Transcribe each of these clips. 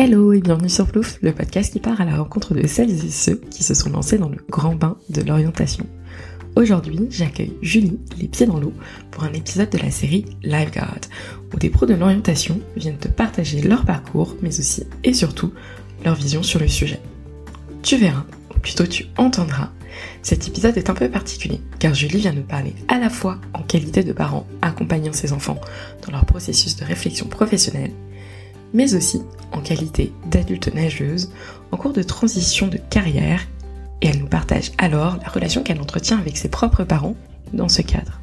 Hello et bienvenue sur Plouf, le podcast qui part à la rencontre de celles et ceux qui se sont lancés dans le grand bain de l'orientation. Aujourd'hui, j'accueille Julie, les pieds dans l'eau, pour un épisode de la série Lifeguard, où des pros de l'orientation viennent te partager leur parcours, mais aussi et surtout leur vision sur le sujet. Tu verras, ou plutôt tu entendras, cet épisode est un peu particulier, car Julie vient nous parler à la fois en qualité de parent accompagnant ses enfants dans leur processus de réflexion professionnelle, mais aussi en qualité d'adulte nageuse en cours de transition de carrière et elle nous partage alors la relation qu'elle entretient avec ses propres parents dans ce cadre.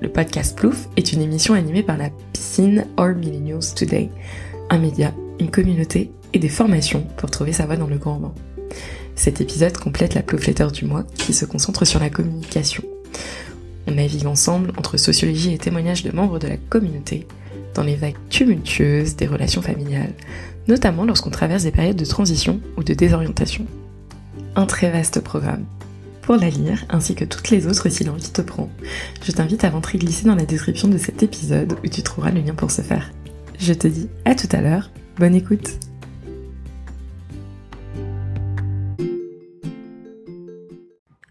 Le podcast Plouf est une émission animée par la piscine Or Millennials Today, un média, une communauté et des formations pour trouver sa voie dans le grand bain. Cet épisode complète la Ploufletter du mois qui se concentre sur la communication. On navigue ensemble entre sociologie et témoignages de membres de la communauté dans les vagues tumultueuses des relations familiales, notamment lorsqu'on traverse des périodes de transition ou de désorientation. Un très vaste programme. Pour la lire, ainsi que toutes les autres si l'envie te prend, je t'invite à rentrer glisser dans la description de cet épisode où tu trouveras le lien pour ce faire. Je te dis à tout à l'heure, bonne écoute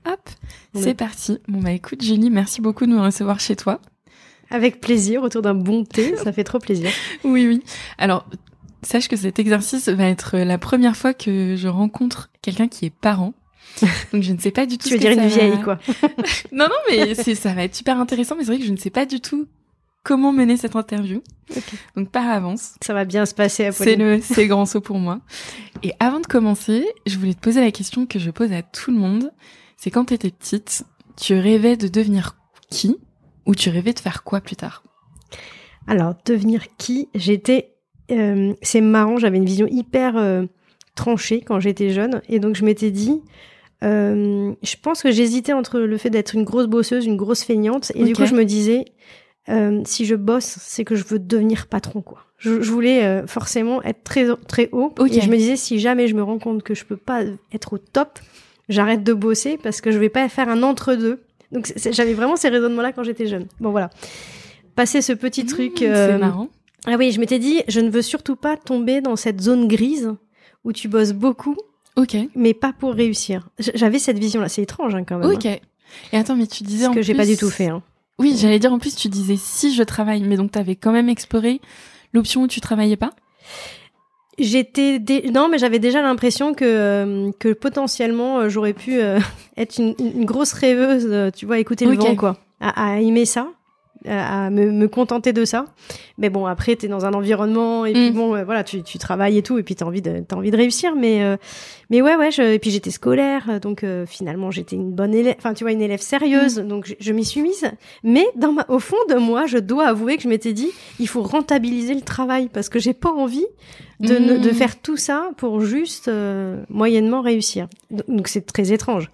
Hop, c'est parti. Bon bah écoute Julie, merci beaucoup de me recevoir chez toi. Avec plaisir, autour d'un bon thé, ça fait trop plaisir. Oui, oui. Alors, sache que cet exercice va être la première fois que je rencontre quelqu'un qui est parent. Donc je ne sais pas du tout. tu veux dire une vieille, quoi. non, non, mais ça va être super intéressant. Mais c'est vrai que je ne sais pas du tout comment mener cette interview. Donc par avance. Ça va bien se passer. C'est le, c'est grand saut pour moi. Et avant de commencer, je voulais te poser la question que je pose à tout le monde. C'est quand tu étais petite, tu rêvais de devenir qui? Ou tu rêvais de faire quoi plus tard? Alors, devenir qui? J'étais... Euh, c'est marrant, j'avais une vision hyper euh, tranchée quand j'étais jeune. Et donc, je m'étais dit... Euh, je pense que j'hésitais entre le fait d'être une grosse bosseuse, une grosse feignante. Et du coup, je me disais, si je bosse, c'est que je veux devenir patron, quoi. Je, voulais forcément être très très haut. Et je me disais, si jamais je me rends compte que je peux pas être au top, j'arrête de bosser parce que je vais pas faire un entre-deux. Donc j'avais vraiment ces raisonnements-là quand j'étais jeune. Bon voilà. Passer ce petit mmh, truc. C'est euh, marrant. Ah oui, je m'étais dit, je ne veux surtout pas tomber dans cette zone grise où tu bosses beaucoup, ok, mais pas pour réussir. J'avais cette vision-là. C'est étrange hein, quand même. Ok. Hein. Et attends, mais tu disais Ce que j'ai pas du tout fait. Hein. Oui, j'allais dire en plus, tu disais si je travaille, mais donc tu avais quand même exploré l'option où tu travaillais pas? J'étais non, mais j'avais déjà l'impression que euh, que potentiellement euh, j'aurais pu euh, être une, une, grosse rêveuse, tu vois, écouter le vent quoi, à, à aimer ça à me, me, contenter de ça. Mais bon, après, t'es dans un environnement et puis mm. bon, voilà, tu, tu travailles et tout, et puis t'as envie de t'as envie de réussir. Mais euh, mais ouais, ouais. Je, et puis j'étais scolaire, donc euh, finalement j'étais une bonne élève, enfin tu vois, une élève sérieuse. Mm. Donc je, je m'y suis mise. Mais dans ma, au fond de moi, je dois avouer que je m'étais dit, il faut rentabiliser le travail parce que j'ai pas envie de, de mm. faire tout ça pour juste euh, moyennement réussir. Donc c'est très étrange.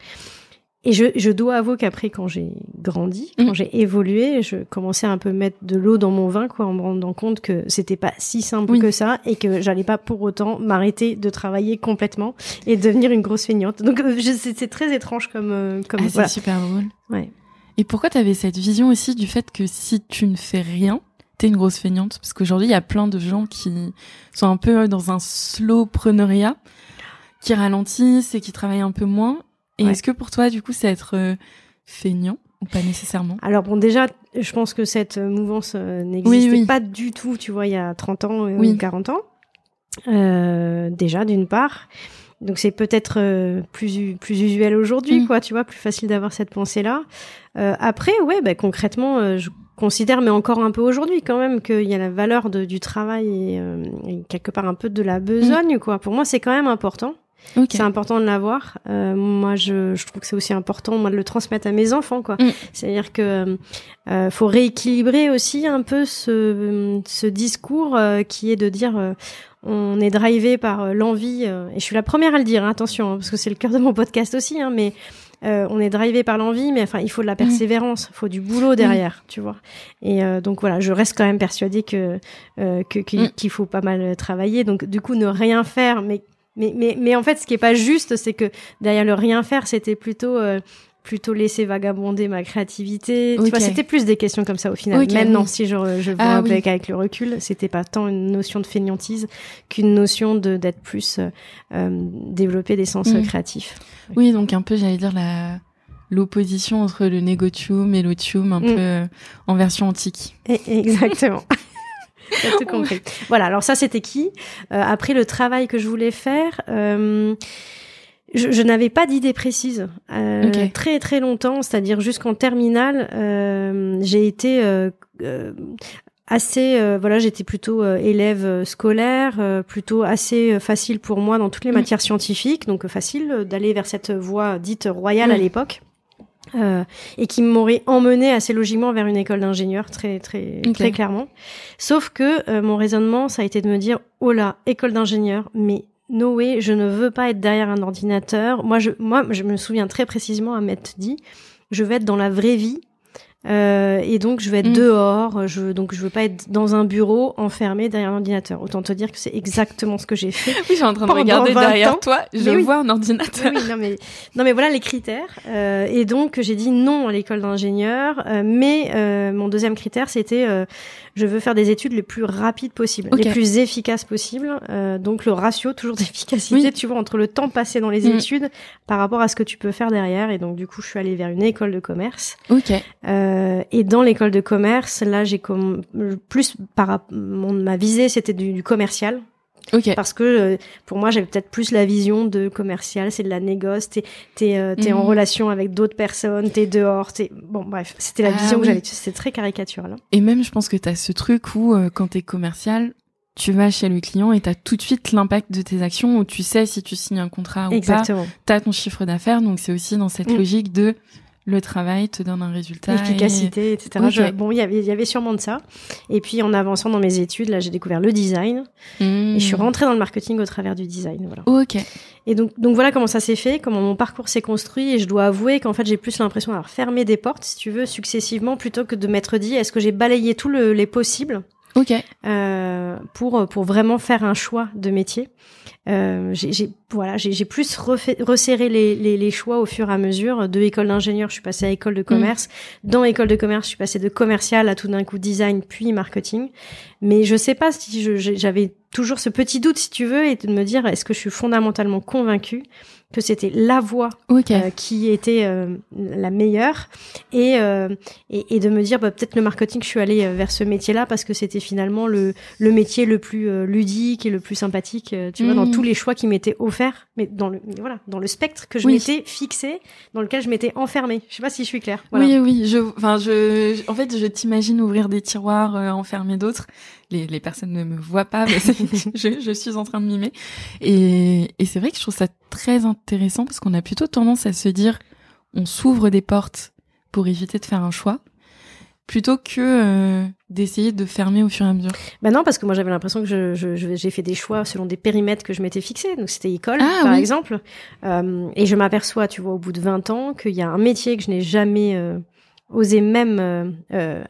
Et je, je dois avouer qu'après, quand j'ai grandi, quand mm. j'ai évolué, je commençais à un peu mettre de l'eau dans mon vin, quoi, en me rendant compte que c'était pas si simple que ça et que j'allais pas pour autant m'arrêter de travailler complètement et devenir une grosse feignante. Donc, euh, c'est très étrange comme, euh, comme. Ah, c'est super drôle. Ouais. Et pourquoi tu avais cette vision aussi du fait que si tu ne fais rien, t'es une grosse feignante? Parce qu'aujourd'hui, il y a plein de gens qui sont un peu dans un slow preneuriat, qui ralentissent et qui travaillent un peu moins et est-ce que pour toi, du coup, c'est être euh, feignant ou pas nécessairement? Alors bon, déjà, je pense que cette euh, mouvance euh, n'existait pas du tout, tu vois, il y a 30 ans ou 40 ans. déjà, d'une part. Donc c'est peut-être plus plus usuel aujourd'hui, mm. quoi, tu vois, plus facile d'avoir cette pensée-là. après, ouais, bah, concrètement, je considère, mais encore un peu aujourd'hui quand même, qu'il y a la valeur de, du travail et, quelque part un peu de la besogne, mm. quoi. Pour moi, c'est quand même important. C'est important de l'avoir. Euh, moi, je, je, trouve que c'est aussi important moi de le transmettre à mes enfants, quoi. Mm. C'est-à-dire que euh, faut rééquilibrer aussi un peu ce, ce discours euh, qui est de dire euh, on est drivé par l'envie. et je suis la première à le dire, hein, attention, hein, parce que c'est le cœur de mon podcast aussi, hein, mais on est drivé par l'envie, mais enfin, il faut de la mm. persévérance, il faut du boulot derrière, tu vois. Et donc voilà, je reste quand même persuadée que mm. qu'il faut pas mal travailler. Donc du coup, ne rien faire, mais mais, mais, mais en fait, ce qui est pas juste, c'est que derrière le rien faire, c'était plutôt euh, plutôt laisser vagabonder ma créativité. Tu vois, c'était plus des questions comme ça au final. Maintenant, si je, je vois ah avec, avec, le recul, c'était pas tant une notion de fainéantise qu'une notion de d'être plus euh, développer des sens mm. créatifs. Oui, donc un peu, j'allais dire la l'opposition entre le négotium et l'otium, un mm. peu euh, en version antique. exactement. tout compris. Voilà, alors ça c'était qui? Euh, Après le travail que je voulais faire, euh, je, je n'avais pas d'idée précise. Euh, Très très longtemps, c'est-à-dire jusqu'en terminale, euh, j'ai été euh, assez voilà j'étais plutôt élève scolaire plutôt assez facile pour moi dans toutes les mm. matières scientifiques donc facile d'aller vers cette voie dite royale à l'époque euh, et qui m'aurait emmené assez logiquement vers une école d'ingénieur très très très clairement. Sauf que euh, mon raisonnement ça a été de me dire oh là école d'ingénieur mais no way je ne veux pas être derrière un ordinateur. Moi je moi je me souviens très précisément à m'être dit je vais être dans la vraie vie euh, et donc je vais être mm. dehors, je donc je veux pas être dans un bureau enfermé derrière un ordinateur. Autant te dire que c'est exactement ce que j'ai fait. Oui, je suis en train de regarder derrière toi, je vois un ordinateur. Oui, non mais non mais voilà les critères. Euh, et donc j'ai dit non à l'école d'ingénieur, euh, mais euh, mon deuxième critère c'était euh, je veux faire des études les plus rapides possibles, les plus efficaces possibles. Euh, donc le ratio toujours d'efficacité, tu vois, entre le temps passé dans les mm. études par rapport à ce que tu peux faire derrière. Et donc du coup, je suis allée vers une école de commerce. Ok. Euh, et dans l'école de commerce, là, j'ai comme plus par mon, ma visée, c'était du, du commercial. Okay. Parce que euh, pour moi, j'avais peut-être plus la vision de commercial, c'est de la négoce, t'es t'es euh, es en mhm. relation avec d'autres personnes, t'es dehors, t'es bon bref, c'était la ah vision que j'avais. C'était très caricatural. Hein. Et même, je pense que t'as ce truc où euh, quand t'es commercial, tu vas chez le client et t'as tout de suite l'impact de tes actions où tu sais si tu signes un contrat ou Exactement. pas. T'as ton chiffre d'affaires, donc c'est aussi dans cette mm. logique de le travail te donne un résultat. L'efficacité, etc. bon, il y avait, il y avait sûrement de ça. Et puis, en avançant dans mes études, là, j'ai découvert le design. Et je suis hmm. rentrée dans le marketing au travers du design. Voilà. ok. Et donc, donc voilà comment ça s'est fait, comment mon parcours s'est construit. Et je dois avouer qu'en fait, j'ai plus l'impression d'avoir fermé des portes, si tu veux, successivement, plutôt que de m'être dit, est-ce que j'ai balayé tous les possibles? Ok. Euh, pour pour vraiment faire un choix de métier. Euh, j'ai voilà, j'ai plus refait, resserré les, les, les, choix au fur et à mesure. De école d'ingénieur, je suis passée à école de commerce. Mm. Dans école de commerce, je suis passée de commercial à tout d'un coup design puis marketing. Mais je sais pas si j'avais toujours ce petit doute, si tu veux, et de me dire est-ce que je suis fondamentalement convaincue que c'était la voie euh, qui était euh, la meilleure. Et, euh, et, et de me dire bah, peut-être le marketing je suis allée vers ce métier-là parce que c'était finalement le, le métier le plus ludique et le plus sympathique tu vois dans mmh. tous les choix qui m'étaient offerts mais dans le voilà dans le spectre que je m'étais fixé dans lequel je m'étais enfermée. Je sais pas si je suis claire. Oui oui je enfin je en fait je t'imagine ouvrir des tiroirs enfermer d'autres les, les, personnes ne me voient pas, mais je, je, suis en train de mimer. Et, et c'est vrai que je trouve ça très intéressant parce qu'on a plutôt tendance à se dire on s'ouvre des portes pour éviter de faire un choix plutôt que euh, d'essayer de fermer au fur et à mesure. Bah non, parce que moi j'avais l'impression que je, je, j'ai fait des choix selon des périmètres que je m'étais fixés. Donc c'était école, ah par exemple. Euh, et je m'aperçois, tu vois, au bout de 20 ans, qu'il y a un métier que je n'ai jamais euh, osé même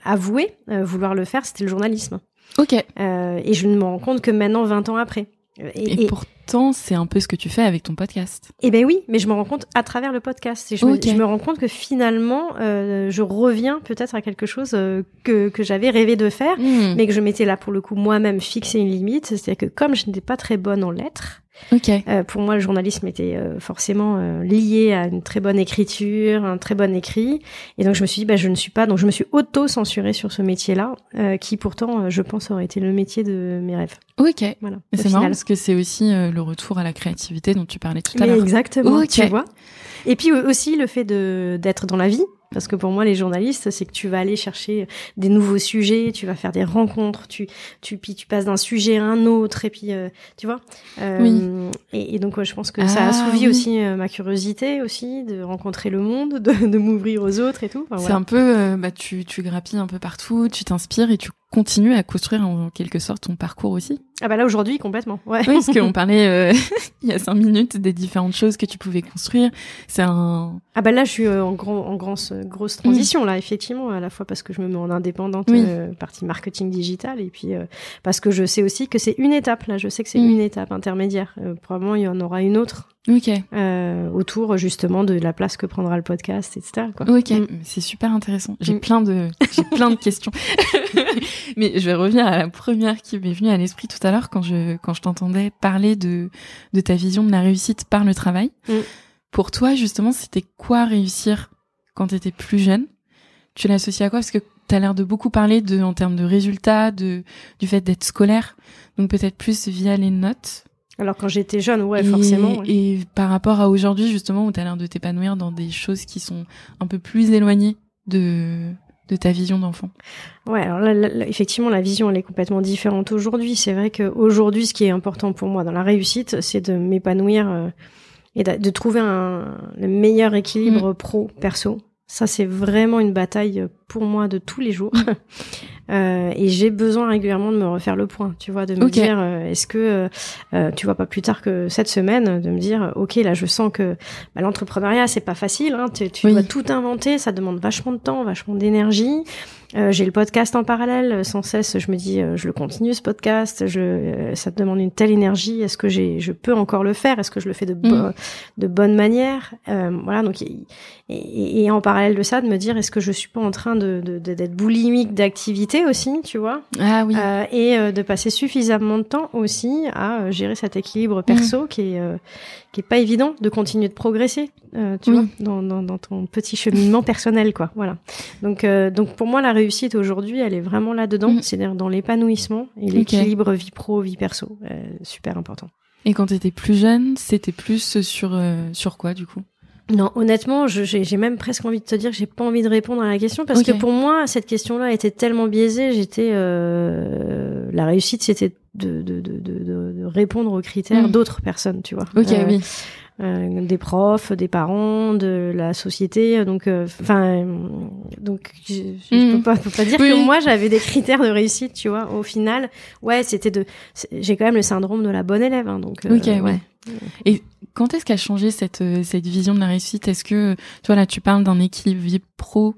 avouer vouloir le faire, c'était le journalisme. Ok. Euh, et je ne me rends compte que maintenant, 20 ans après. Et, pourtant, c'est un peu ce que tu fais avec ton podcast. Eh ben oui, mais je me rends compte à travers le podcast. Et je, me, je me rends compte que finalement, euh, je reviens peut-être à quelque chose euh, que, que j'avais rêvé de faire, hmm. mais que je m'étais là pour le coup moi-même fixé une limite. C'est-à-dire que comme je n'étais pas très bonne en lettres, Okay. Euh, pour moi, le journalisme était euh, forcément euh, lié à une très bonne écriture, un très bon écrit. Et donc, je me suis dit, bah, je ne suis pas. Donc, je me suis auto-censurée sur ce métier-là, qui pourtant, je pense, aurait été le métier de mes rêves. Ok. Voilà. C'est marrant parce que c'est aussi le retour à la créativité dont tu parlais tout à l'heure. Exactement. Tu vois. Et puis aussi le fait de d'être dans la vie, parce que pour moi, les journalistes, c'est que tu vas aller chercher des nouveaux sujets, tu vas faire des rencontres, tu, tu, puis tu passes d'un sujet à un autre, et puis, euh, tu vois. Euh, oui. et, et, donc, je pense que ça a ah assouvi aussi euh, ma curiosité aussi de rencontrer le monde, de, de m'ouvrir aux autres et tout. c'est un peu, bah, tu, tu grappilles un peu partout, tu t'inspires et tu continues à construire en quelque sorte ton parcours aussi. Ah bah là aujourd'hui complètement. Ouais. Oui, parce qu'on parlait euh, il y a cinq minutes des différentes choses que tu pouvais construire. C'est un. Ah bah là je suis euh, en grand en grand, grosse transition là effectivement à la fois parce que je me mets en indépendante euh, partie marketing digital et puis parce que je sais aussi que c'est une étape là je sais que c'est mm. une étape intermédiaire probablement il y en aura une autre Ok. autour justement de la place que prendra le podcast, etc. Quoi. Ok, mm. c'est super intéressant. J'ai mm. plein de, j'ai plein de questions. Mais je vais revenir à la première qui m'est venue à l'esprit tout à l'heure quand je quand je t'entendais parler de de ta vision de la réussite par le travail. Mm. Pour toi, justement, c'était quoi réussir quand tu étais plus jeune? Tu l'associes à quoi? Parce que tu as l'air de beaucoup parler de en termes de résultats, de du fait d'être scolaire, donc peut-être plus via les notes. Alors quand j'étais jeune, ouais, forcément. Et par rapport à aujourd'hui, justement, où tu as l'air de t'épanouir dans des choses qui sont un peu plus éloignées de de ta vision d'enfant Ouais, alors là, effectivement, la vision, elle est complètement différente aujourd'hui. C'est vrai qu'aujourd'hui, ce qui est important pour moi dans la réussite, c'est de m'épanouir euh, et de, trouver un, le meilleur équilibre mm. pro-perso. Ça, c'est vraiment une bataille pour moi de tous les jours. Euh, et j'ai besoin régulièrement de me refaire le point, tu vois, de me dire, euh, est-ce que, euh, tu vois, pas plus tard que cette semaine, de me dire, ok, là, je sens que bah, l'entrepreneuriat, c'est pas facile, hein, tu, tu dois tout inventer, ça demande vachement de temps, vachement d'énergie. Euh, j'ai le podcast en parallèle, euh, sans cesse. Je me dis, euh, je le continue ce podcast. Je, ça te demande une telle énergie. Est-ce que j'ai, je peux encore le faire Est-ce que je le fais de, mm. de bonne manière Voilà. Donc, et, et, en parallèle de ça, de me dire, est-ce que je suis pas en train de, d'être boulimique d'activité aussi, tu vois? Ah oui. et de passer suffisamment de temps aussi à gérer cet équilibre perso mm. qui est qui est pas évident de continuer de progresser, euh, tu vois, dans, dans, dans, ton petit cheminement personnel, quoi. Voilà. Donc, euh, donc pour moi, la réussite aujourd'hui, elle est vraiment là-dedans, mm. c'est-à-dire dans l'épanouissement et l'équilibre vie pro, vie perso, euh, super important. Et quand tu étais plus jeune, c'était plus sur sur quoi du coup? Non, honnêtement, j'ai même presque envie de te dire que j'ai pas envie de répondre à la question parce que pour moi, cette question-là était tellement biaisée. J'étais euh, la réussite, c'était de, de, de, de, répondre aux critères mm. d'autres personnes, tu vois. Ok, euh, oui. Euh, des profs, des parents, de la société. Donc, euh, enfin, donc je, je, peux mm. pas, peux pas dire que moi j'avais des critères de réussite, tu vois. Au final, ouais, c'était de. J'ai quand même le syndrome de la bonne élève, hein, donc. ok, ouais. Et quand est-ce qu'a changé cette cette vision de la réussite? Est-ce que, tu vois là, tu parles d'un équilibre vie pro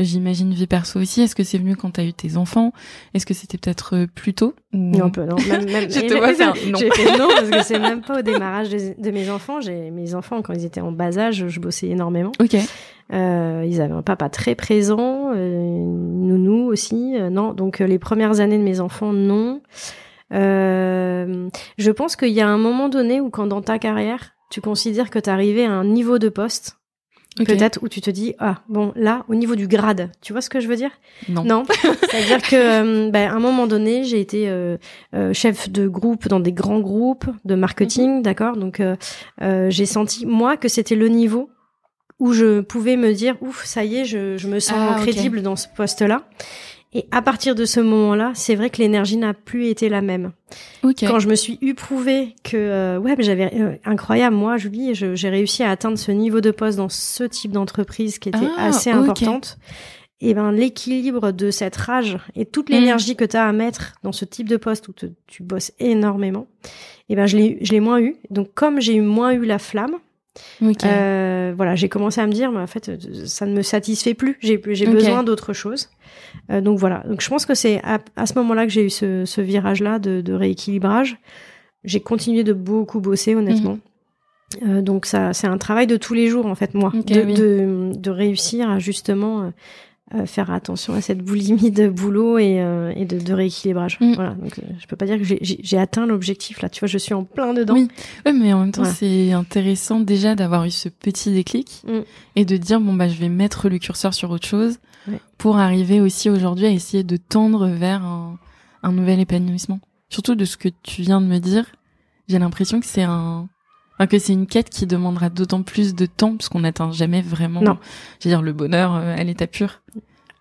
J'imagine vie perso aussi. Est-ce que c'est venu quand t'as eu tes enfants? Est-ce que c'était peut-être euh, plus tôt Non, peu, non. Même, même, je te vois faire non. J'ai fait non parce que c'est même pas au démarrage de, mes enfants. J'ai mes enfants quand ils étaient en bas âge, je bossais énormément. Ok. Euh, ils avaient un papa très présent, euh, nounou aussi. Euh, non, donc les premières années de mes enfants, non. je pense qu'il y a un moment donné où quand dans ta carrière, tu considères que t'es arrivé à un niveau de poste Peut-être où tu te dis ah bon là au niveau du grade tu vois ce que je veux dire? Non. Non. C'est à dire que euh, ben, à un moment donné j'ai été euh, euh, chef de groupe dans des grands groupes de marketing mhm. d'accord? Donc j'ai senti moi que c'était le niveau où je pouvais me dire ouf ça y est je, je me sens ah, crédible dans ce poste là et à partir de ce moment-là, c'est vrai que l'énergie n'a plus été la même. Quand je me suis eu prouvé que euh, ouais, j'avais euh, incroyable moi, Julie, j'ai réussi à atteindre ce niveau de poste dans ce type d'entreprise qui était ah, assez importante. Et ben l'équilibre de cette rage et toute mm. l'énergie que tu as à mettre dans ce type de poste où tu bosses énormément, et ben je l'ai je l'ai moins eu. Donc comme j'ai eu moins eu la flamme, euh, voilà, j'ai commencé à me dire, mais en fait, ça ne me satisfait plus. J'ai j'ai besoin d'autre chose. Euh, donc voilà. Donc je pense que c'est à, ce moment-là que j'ai eu ce, ce virage-là de, de, rééquilibrage. J'ai continué de beaucoup bosser, honnêtement. Mhm. Euh, donc ça, c'est un travail de tous les jours en fait, moi, de, de, de, réussir à justement euh, faire attention à cette boulimie de boulot et, euh, et de, de, rééquilibrage. Mm. Voilà, donc euh, je peux pas dire que j'ai atteint l'objectif là. Tu vois, je suis en plein dedans. Oui, oui mais en même temps, c'est intéressant déjà d'avoir eu ce petit déclic mm. et de dire bon bah je vais mettre le curseur sur autre chose pour arriver aussi aujourd'hui à essayer de tendre vers un, un nouvel épanouissement. Surtout de ce que tu viens de me dire, j'ai l'impression que c'est un Enfin, que c'est une quête qui demandera d'autant plus de temps parce qu'on n'atteint jamais vraiment, non. je veux dire, le bonheur euh, à l'état pur.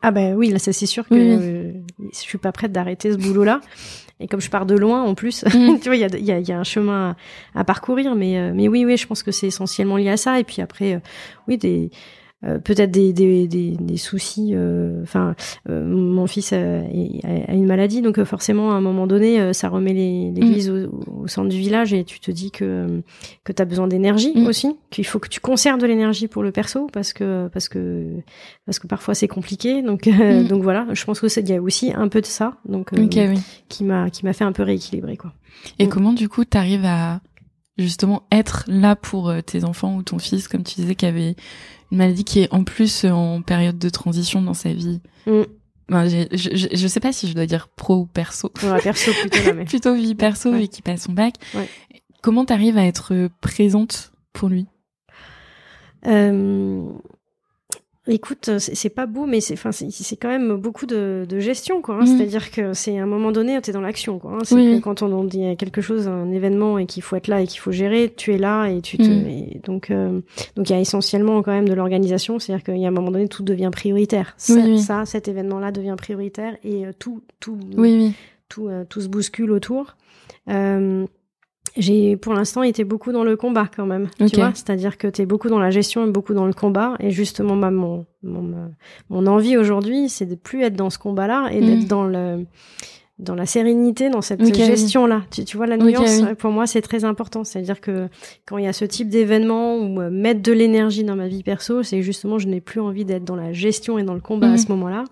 Ah ben oui, là c'est sûr que euh, je suis pas prête d'arrêter ce boulot-là. Et comme je pars de loin en plus, mm. tu vois, il y a, y, a, y a, un chemin à, parcourir, mais euh, mais oui, oui, je pense que c'est essentiellement lié à ça. Et puis après, oui, des peut-être des, des, des, des, soucis. Euh, enfin, euh, mon fils a, a, une maladie, donc forcément, à un moment donné, ça remet l'église mm. au, au, centre du village et tu te dis que que tu as besoin d'énergie mm. aussi, qu'il faut que tu conserves de l'énergie pour le perso parce que parce que parce que parfois c'est compliqué. Donc mm. donc voilà, je pense que c'est il y a aussi un peu de ça, donc qui m'a qui m'a fait un peu rééquilibrer quoi. Et comment du coup tu arrives à justement être là pour tes enfants ou ton fils, comme tu disais, qui avait une maladie qui est en plus en période de transition dans sa vie. Mm. Ben, je, je, je, sais pas si je dois dire pro ou perso. perso plutôt. mais... plutôt vie perso et qui passe son bac. Ouais. Comment t'arrives à être présente pour lui? Euh, Écoute, c'est pas beau, mais c'est enfin c'est quand même beaucoup de, de gestion quoi. Hein. Mm. C'est-à-dire que c'est à un moment donné, tu es dans l'action quoi. Hein. C'est quand on dit quelque chose, un événement et qu'il faut être là et qu'il faut gérer, tu es là et tu te mm. donc euh, donc il y a essentiellement quand même de l'organisation. C'est-à-dire qu'il y a un moment donné, tout devient prioritaire. Ça, ça cet événement-là devient prioritaire et euh, tout tout tout euh, tout se bouscule autour. Euh, j'ai pour l'instant été beaucoup dans le combat quand même. Tu vois, c'est-à-dire que tu es beaucoup dans la gestion et beaucoup dans le combat. Et justement, bah, mon, mon, mon envie aujourd'hui, c'est de plus être dans ce combat-là et d'être mm. dans le dans la sérénité, dans cette gestion-là. Tu, tu, vois la nuance Pour moi, c'est très important. C'est-à-dire que quand il y a ce type d'événement ou euh, mettre de l'énergie dans ma vie perso, c'est justement je n'ai plus envie d'être dans la gestion et dans le combat à mm. ce moment-là.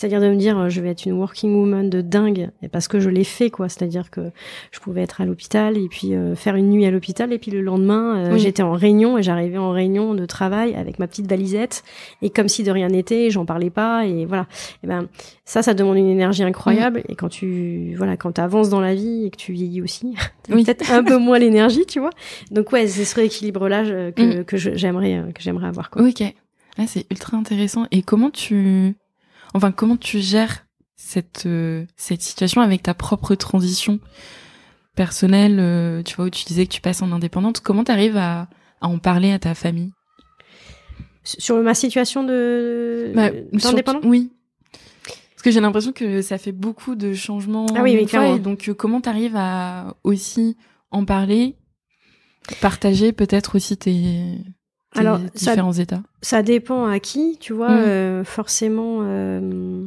C'est-à-dire de me dire, euh, je vais être une working woman de dingue, et parce que je l'ai fait, quoi. C'est-à-dire que je pouvais être à l'hôpital et puis euh, faire une nuit à l'hôpital, et puis le lendemain, euh, j'étais en réunion et j'arrivais en réunion de travail avec ma petite valisette, et comme si de rien n'était, j'en parlais pas, et voilà. Et ben ça, ça demande une énergie incroyable. Et quand tu, voilà, quand tu avances dans la vie et que tu vieillis aussi, oui. peut-être un peu moins l'énergie, tu vois. Donc ouais, c'est ce rééquilibre-là que, mm. que j'aimerais, que j'aimerais avoir. Quoi. Ok. Ah, c'est ultra intéressant. Et comment tu Enfin, comment tu gères cette euh, cette situation avec ta propre transition personnelle euh, Tu vois, où tu disais que tu passes en indépendante? Comment tu arrives à, à en parler à ta famille? Sur ma situation de bah, Oui. Parce que j'ai l'impression que ça fait beaucoup de changements. Ah oui, mais donc, euh, comment tu arrives à aussi en parler, partager peut-être aussi tes alors, différents ça, états Ça dépend à qui, tu vois. Mm. Euh, forcément. Euh,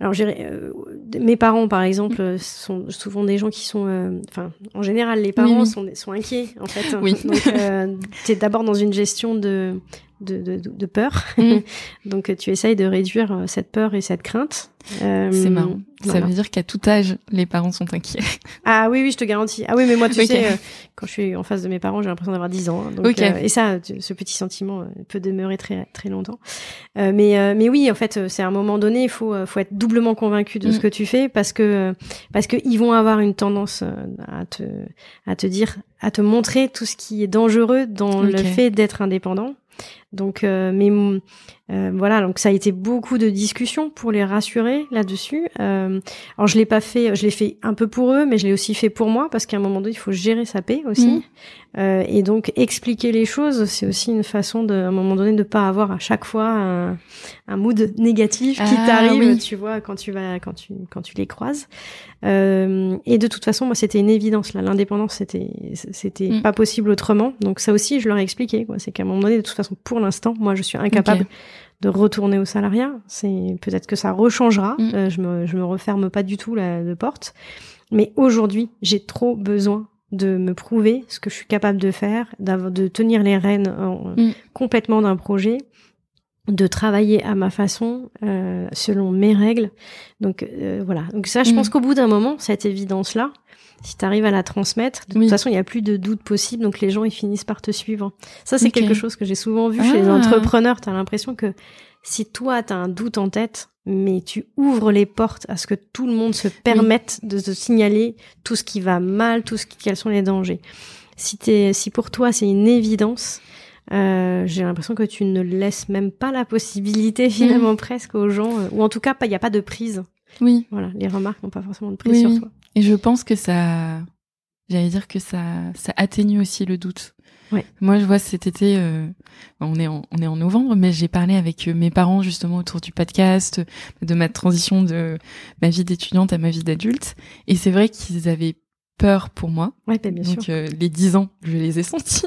alors, euh, mes parents, par exemple, sont souvent des gens qui sont. Enfin, en général, les parents Sont, sont inquiets, en fait. Oui. Donc, tu es d'abord dans une gestion de, de, de, de peur. Mm. Donc, tu essayes de réduire cette peur et cette crainte. Euh, c'est marrant. Ça veut dire qu'à tout âge, les parents sont inquiets. Ah oui, oui, je te garantis. Ah oui, mais moi, tu sais, euh, quand je suis en face de mes parents, j'ai l'impression d'avoir 10 ans. Hein, donc, euh, et ça, ce petit sentiment peut demeurer très très longtemps. mais mais oui, en fait, c'est à un moment donné, il faut faut être doublement convaincu de ce mm. que tu fais parce que parce que ils vont avoir une tendance à te à te dire à te montrer tout ce qui est dangereux dans le fait d'être indépendant. Donc, euh, mais euh, voilà, donc ça a été beaucoup de discussions pour les rassurer là-dessus. Euh, alors je l'ai pas fait, je l'ai fait un peu pour eux, mais je l'ai aussi fait pour moi parce qu'à un moment donné, il faut gérer sa paix aussi. Mmh. Euh, et donc expliquer les choses, c'est aussi une façon de, à un moment donné, de pas avoir à chaque fois un, un mood négatif qui ah, t'arrive, tu vois, quand tu vas, quand tu, quand tu les croises. Et de toute façon, moi, c'était une évidence là. L'indépendance, c'était, c'était mm. pas possible autrement. Donc ça aussi, je leur ai expliqué. Quoi. C'est qu'à un moment donné, de toute façon, pour l'instant, moi, je suis incapable. de retourner au salariat, c'est peut-être que ça rechangera. Mm. Euh, je me je me referme pas du tout la porte, mais aujourd'hui, j'ai trop besoin de me prouver ce que je suis capable de faire, de tenir les rênes mm. complètement d'un projet, de travailler à ma façon, euh, selon mes règles. Donc euh, voilà. Donc ça, je mm. pense qu'au bout d'un moment, cette évidence-là, si tu arrives à la transmettre, de toute façon, il n'y a plus de doute possible, donc les gens, ils finissent par te suivre. Ça, c'est quelque chose que j'ai souvent vu chez les ah. entrepreneurs. Tu as l'impression que si toi, tu as un doute en tête, mais tu ouvres les portes à ce que tout le monde se permette de te signaler tout ce qui va mal, tout ce qui, quels sont les dangers. Si, es, si pour toi c'est une évidence, euh, j'ai l'impression que tu ne laisses même pas la possibilité finalement mm. presque aux gens, euh, ou en tout cas il n'y a pas de prise. Oui. Voilà, les remarques n'ont pas forcément de prise sur toi. Et je pense que ça, j'allais dire que ça, ça atténue aussi le doute. Moi, je vois cet été, euh, on est en, on est en novembre, mais j'ai parlé avec euh, mes parents justement autour du podcast, de ma transition de ma vie d'étudiante à ma vie d'adulte, et c'est vrai qu'ils avaient peur pour moi. Ouais, bah, bien Donc euh, les dix ans, je les ai sentis.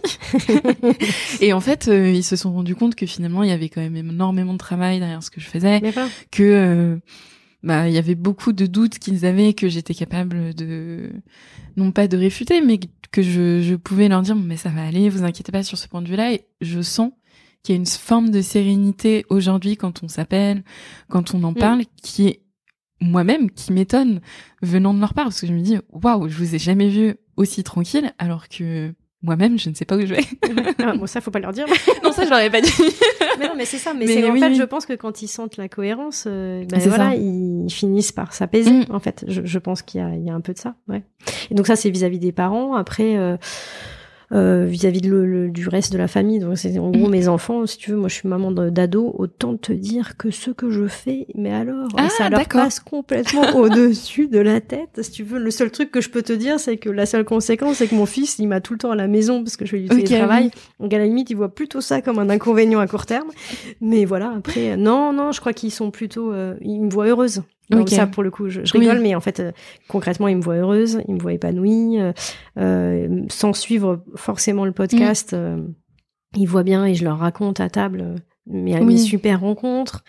et en fait, ils se sont rendus compte que finalement, il y avait quand même énormément de travail derrière ce que je faisais, que bah il y avait beaucoup de doutes qu'ils avaient que j'étais capable de non pas de réfuter mais que je, je pouvais leur dire mais ça va aller vous inquiétez pas sur ce point de vue là et je sens qu'il y a une forme de sérénité aujourd'hui quand on s'appelle quand on en mm. parle qui est moi-même qui m'étonne venant de leur part parce que je me dis waouh je vous ai jamais vu aussi tranquille alors que moi-même, je ne sais pas où je vais. bon, ça, faut pas leur dire. non, ça, je l'aurais pas dit. mais non, mais c'est ça. Mais, c'est en fait, je pense que quand ils sentent la cohérence, euh, ben voilà, ils finissent par s'apaiser. Mm. En fait, je, je pense qu'il y a, il y a un peu de ça. Ouais. Et donc ça, c'est vis-à-vis des parents. Après. Euh, euh, vis-à-vis de le, du reste de la famille. Donc c'est en gros mm. mes enfants, si tu veux, moi je suis maman d'ado, autant te dire que ce que je fais, mais alors ah, ça leur passe complètement au-dessus de la tête. Si tu veux, le seul truc que je peux te dire, c'est que la seule conséquence, c'est que mon fils, il m'a tout le temps à la maison parce que je fais du télétravail. Donc à la limite, il voit plutôt ça comme un inconvénient à court terme. Mais voilà, après, non, non, je crois qu'ils sont plutôt, euh, ils me voient heureuse. Donc ça, pour le coup, je, rigole, mais en fait, euh, concrètement, il me voit heureuse, il me voit épanouie, euh, euh sans suivre forcément le podcast. Mm. Euh, ils voient bien et je leur raconte à table mes, mes super rencontres.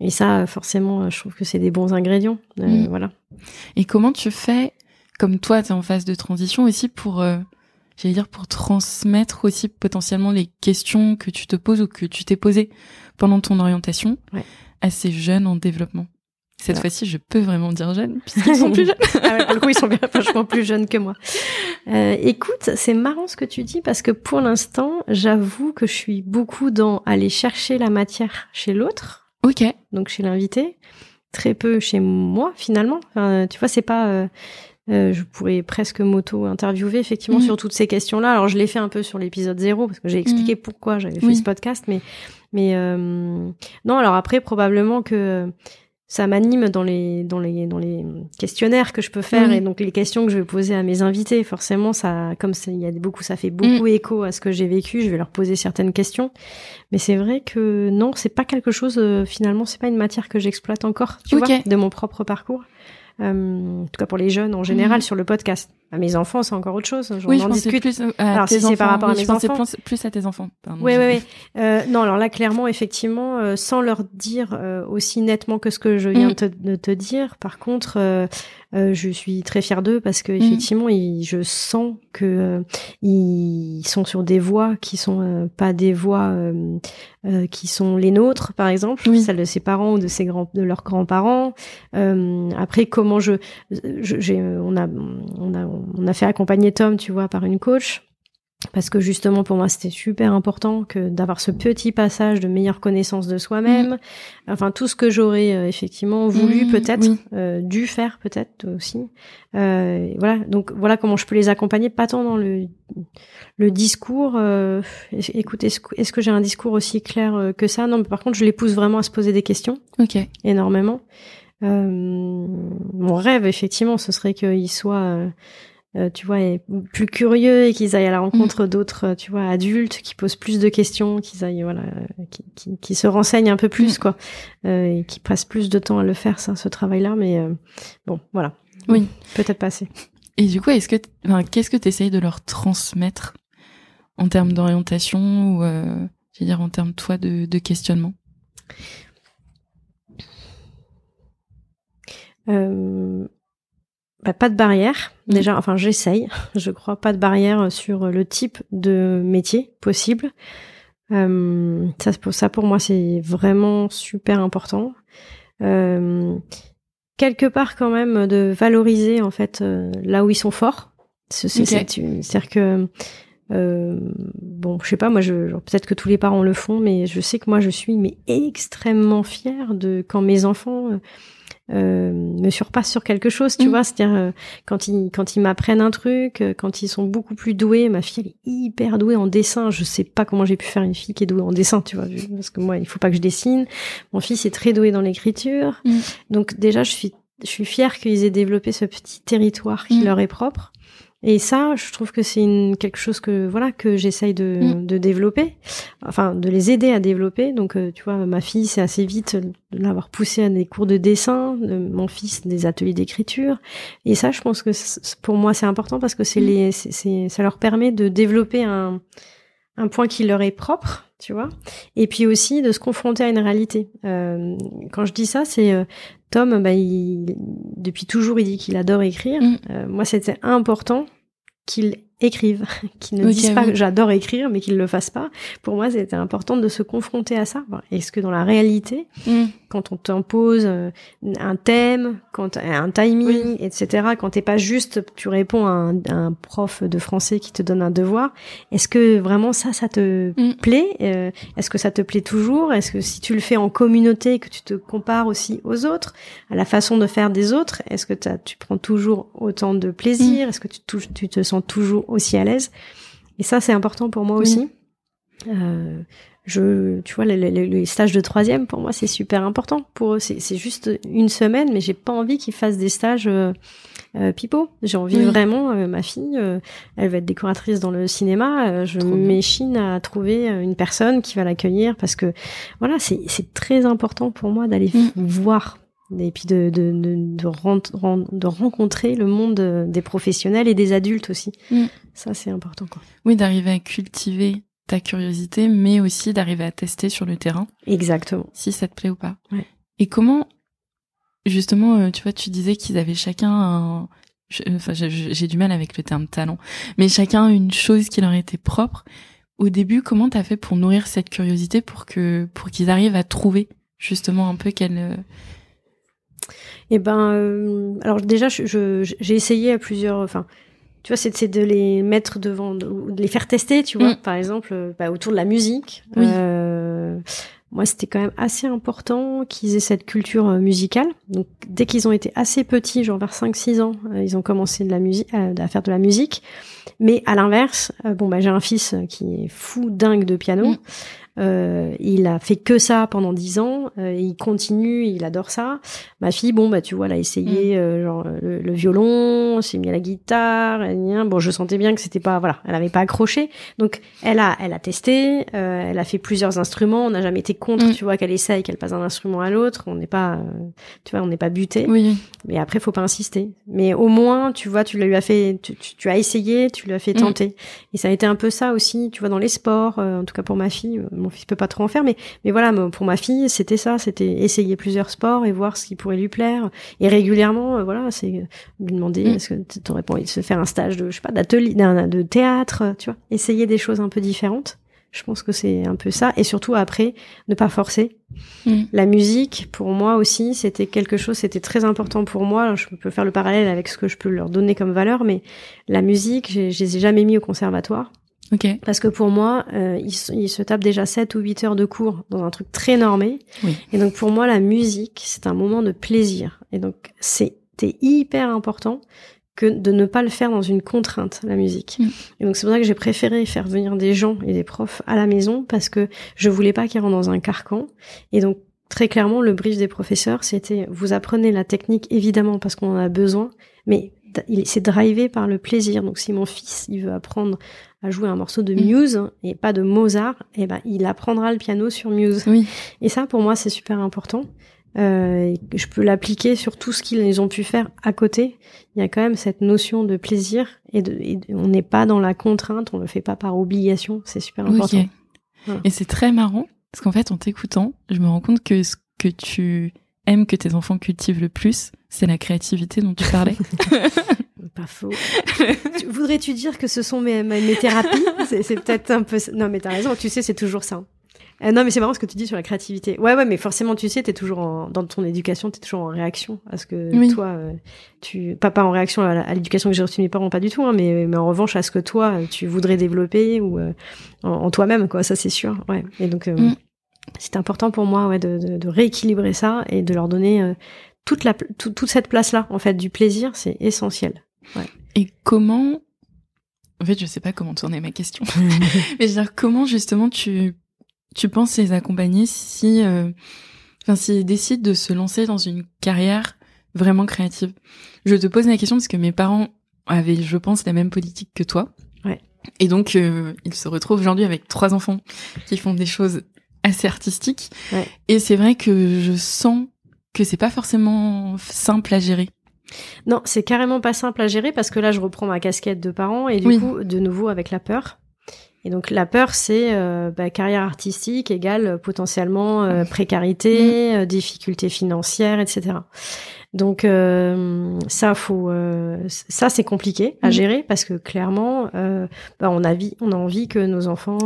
Et ça, forcément, je trouve que c'est des bons ingrédients. Mm. Voilà. Et comment tu fais, comme toi, tu es en phase de transition aussi, pour, j'allais dire, pour transmettre aussi potentiellement les questions que tu te poses ou que tu t'es posées pendant ton orientation à ces jeunes en développement? Cette fois-ci, je peux vraiment dire jeune, puisqu'ils sont plus jeunes. ah pour le coup, ils sont bien vachement plus jeunes que moi. Euh, écoute, c'est marrant ce que tu dis, parce que pour l'instant, j'avoue que je suis beaucoup dans aller chercher la matière chez l'autre. Ok. Donc chez l'invité. Très peu chez moi, finalement. Enfin, tu vois, c'est pas... Euh, euh, je pourrais presque m'auto-interviewer effectivement mm. sur toutes ces questions-là. Alors je l'ai fait un peu sur l'épisode zéro parce que j'ai expliqué mm. pourquoi j'avais fait ce podcast, mais mais euh, non. Alors après probablement que ça m'anime dans les dans les dans les questionnaires que je peux faire et donc les questions que je vais poser à mes invités. Forcément ça comme il y a beaucoup ça fait beaucoup mm. écho à ce que j'ai vécu je vais leur poser certaines questions. Mais c'est vrai que non c'est pas quelque chose euh, finalement c'est pas une matière que j'exploite encore tu vois de mon propre parcours. Euh, en tout cas pour les jeunes en général mm. sur le podcast à mes enfants, c'est encore autre chose. oui, je discute. Plus alors si c'est par rapport à mes enfants, plus, à tes enfants. oui, oui, oui. Euh, non, alors là, clairement, effectivement, euh, sans leur dire euh, aussi nettement que ce que je viens mm. de te dire. Par contre, euh, euh, je suis très fière d'eux parce que mm. effectivement, je sens que ils sont sur des voies qui sont pas des voies qui sont les nôtres, par exemple, celles de ses parents ou de ses grands, de leurs grands-parents. après, comment je, on a, on a on a fait accompagner Tom, tu vois, par une coach. Parce que justement pour moi c'était super important que d'avoir ce petit passage de meilleure connaissance de soi-même. Mm. enfin tout ce que j'aurais euh, effectivement voulu mm, peut-être euh, dû faire peut-être aussi. Euh, voilà. Donc voilà comment je peux les accompagner pas tant dans le le discours écoute est-ce que, j'ai un discours aussi clair que ça? Non mais par contre je les pousse vraiment à se poser des questions. Ok. Énormément. Mon rêve effectivement ce serait qu'ils soient euh, tu vois, plus curieux et qu'ils aillent à la rencontre mm. d'autres, euh, tu vois, adultes qui posent plus de questions, qu'ils aillent, voilà, euh, qui, qui, qui, se renseignent un peu plus, mm. quoi, euh, et qui passent plus de temps à le faire, ça, ce travail-là. Mais bon, voilà. Oui. Peut-être pas assez. Et du coup, est-ce que, enfin, qu'est-ce que tu essayes de leur transmettre en termes d'orientation ou, euh, je veux dire, en termes, toi, de, de questionnement? Euh, bah, pas de barrière. Déjà, enfin, j'essaye. Je crois pas de barrière sur le type de métier possible. Euh, ça, ça, pour moi, c'est vraiment super important. Euh, quelque part, quand même, de valoriser en fait euh, là où ils sont forts. C'est-à-dire que bon, je sais pas, moi, je, peut-être que tous les parents le font, mais je sais que moi, je suis mais extrêmement fière de quand mes enfants euh, me surpassent sur quelque chose, tu mm. vois. C'est-à-dire euh, quand ils quand ils m'apprennent un truc, euh, quand ils sont beaucoup plus doués. Ma fille elle est hyper douée en dessin. Je sais pas comment j'ai pu faire une fille qui est douée en dessin, tu vois, parce que moi il faut pas que je dessine. Mon fils est très doué dans l'écriture. Mm. Donc déjà je suis je suis fière qu'ils aient développé ce petit territoire qui mm. leur est propre. Et ça, je trouve que c'est quelque chose que voilà que j'essaye de, mm. de, développer, enfin de les aider à développer. Donc euh, tu vois, ma fille, c'est assez vite de l'avoir poussé à des cours de dessin, de mon fils des ateliers d'écriture. Et ça, je pense que pour moi c'est important parce que c'est mm. les, c'est, ça leur permet de développer un un point qui leur est propre, tu vois, et puis aussi de se confronter à une réalité. Euh, quand je dis ça, c'est euh, Tom, bah, il, depuis toujours, il dit qu'il adore écrire. Mm. Euh, moi, c'était important qu'il écrivent, qui ne disent pas j'adore écrire, mais qu'ils le fassent pas. Pour moi, c'était important de se confronter à ça. Est-ce que dans la réalité, mm. quand on t'impose euh, un thème, quand un timing, etc., quand t'es pas juste, tu réponds à un, prof de français qui te donne un devoir, est-ce que vraiment ça, ça te mm. plaît euh, Est-ce que ça te plaît toujours? Est-ce que si tu le fais en communauté, que tu te compares aussi aux autres, à la façon de faire des autres, est-ce que tu prends toujours autant de plaisir? Mm. Est-ce que tu, tu te sens toujours aussi à l'aise. Et ça, c'est important pour moi aussi. Euh, je, tu vois, les, stages de troisième, pour moi, c'est super important. Pour eux, c'est juste une semaine, mais j'ai pas envie qu'ils fassent des stages euh, euh pipeau. J'ai envie vraiment, euh, ma fille, elle va être décoratrice dans le cinéma. je m'échine à trouver une personne qui va l'accueillir parce que, voilà, c'est très important pour moi d'aller mm. voir et puis de, de, de, de, de, rencontrer le monde des professionnels et des adultes aussi. Mm. Ça, c'est important. Quoi. Oui, d'arriver à cultiver ta curiosité, mais aussi d'arriver à tester sur le terrain. Exactement. Si ça te plaît ou pas. Ouais. Et comment, justement, euh, tu vois, tu disais qu'ils avaient chacun un... Enfin, j'ai du mal avec le terme talent, mais chacun une chose qui leur était propre. Au début, comment t'as fait pour nourrir cette curiosité pour que pour qu'ils arrivent à trouver justement un peu quelle euh, eh ben, euh, alors déjà, j'ai essayé à plusieurs. Enfin, tu vois, c'est de les mettre devant, de, les faire tester, tu vois, mm. par exemple, euh, bah, autour de la musique. Euh, moi, c'était quand même assez important qu'ils aient cette culture musicale. Donc, dès qu'ils ont été assez petits, genre vers 5-6 ans, ils ont commencé de la musique, à faire de la musique. Mais à l'inverse, bon, bah, j'ai un fils qui est fou dingue de piano. Mm. Euh, il a fait que ça pendant dix ans. Euh, il continue, il adore ça. Ma fille, bon bah tu vois, elle a essayé mm. euh, genre le, violon, s'est mis à la guitare. Bon, je sentais bien que c'était pas voilà, elle avait pas accroché. Donc elle a, elle a testé. elle a fait plusieurs instruments. On n'a jamais été contre, mm. tu vois, qu'elle essaye, qu'elle passe d'un instrument à l'autre. On n'est pas, tu vois, on n'est pas buté. Oui. Mais après, faut pas insister. Mais au moins, tu vois, tu lui as fait, tu, tu, as essayé, tu lui as fait mm. tenter. Et ça a été un peu ça aussi, tu vois, dans les sports. en tout cas pour ma fille mon fils peut pas trop en faire, mais mais voilà, pour ma fille, c'était ça, c'était essayer plusieurs sports et voir ce qui pourrait lui plaire. Et régulièrement, euh, voilà, c'est euh, lui demander mm. est-ce que tu aurais pas envie de se faire un stage de je sais pas d'atelier, de théâtre, tu vois, essayer des choses un peu différentes. Je pense que c'est un peu ça. Et surtout après, ne pas forcer. Mm. La musique, pour moi aussi, c'était quelque chose, c'était très important pour moi. Je peux faire le parallèle avec ce que je peux leur donner comme valeur, mais la musique, je les ai jamais mis au conservatoire. Parce que pour moi, euh, il, se tape déjà 7 ou 8 heures de cours dans un truc très normé. Et donc pour moi, la musique, c'est un moment de plaisir. Et donc c'était hyper important que de ne pas le faire dans une contrainte, la musique. Mm. Et donc c'est pour ça que j'ai préféré faire venir des gens et des profs à la maison parce que je voulais pas qu'ils rentrent dans un carcan. Et donc très clairement, le brief des professeurs, c'était vous apprenez la technique évidemment parce qu'on en a besoin, mais c'est drivé par le plaisir. Donc si mon fils il veut apprendre à jouer un morceau de mm. Muse et pas de Mozart, eh ben il apprendra le piano sur Muse. Oui. Et ça pour moi c'est super important. Euh, je peux l'appliquer sur tout ce qu'ils ont pu faire à côté. Il y a quand même cette notion de plaisir et, de, on n'est pas dans la contrainte, on le fait pas par obligation. C'est super important. Et c'est très marrant parce qu'en fait en t'écoutant, je me rends compte que ce que tu aimes que tes enfants cultivent le plus, c'est la créativité dont tu parlais. Pas faux. Voudrais-tu dire que ce sont mes, mes, thérapies? C'est peut-être un peu... Non, mais t'as raison, tu sais, c'est toujours ça. Euh, non, mais c'est marrant ce que tu dis sur la créativité. Ouais, ouais, mais forcément, tu sais, t'es toujours en... dans ton éducation, t'es toujours en réaction à ce que toi, euh, tu, pas, pas en réaction à, l'éducation que j'ai reçue de mes parents, pas du tout, hein, mais, mais en revanche à ce que toi, tu voudrais développer ou euh, en, toi-même, quoi. Ça, c'est sûr. Ouais. Et donc, mm. c'est important pour moi, ouais, de, de, de, rééquilibrer ça et de leur donner toute la, toute cette place-là, en fait, du plaisir, c'est essentiel. Et comment En fait, je sais pas comment tourner ma question. Mais je veux dire, comment justement tu tu penses les accompagner si euh, enfin s'ils décident de se lancer dans une carrière vraiment créative? Je te pose la question parce que mes parents avaient, je pense, la même politique que toi. Ouais. Et donc, euh, ils se retrouvent aujourd'hui avec trois enfants qui font des choses assez artistiques. Ouais. Et c'est vrai que je sens que c'est pas forcément simple à gérer. Non, c'est carrément pas simple à gérer parce que là, je reprends ma casquette de parent et du coup, de nouveau avec la peur. Et donc la peur, c'est euh, bah, carrière artistique égale potentiellement euh, précarité, mmh. euh, difficultés financières, etc. Donc euh, ça faut euh, ça c'est compliqué à mm. gérer parce que clairement euh, bah, on a vie, on a envie que nos enfants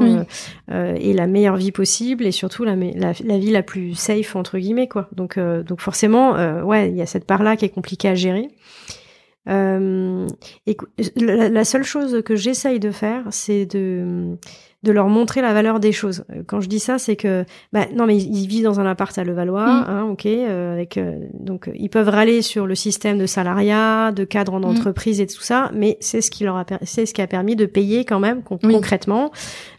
aient la meilleure vie possible et surtout la, la, la, vie la plus safe entre guillemets quoi. Donc donc forcément ouais il y a cette part là qui est compliquée à gérer. Euh, la, la, seule chose que j'essaye de faire, c'est de de leur montrer la valeur des choses. Euh, quand je dis ça, c'est que bah, non mais ils vivent dans un appart à Levallois, mm. hein, ok, euh, avec euh, donc ils peuvent râler sur le système de salariat, de cadre en mm. entreprise et tout ça, mais c'est ce qui leur a c'est ce qui a permis de payer quand même concrètement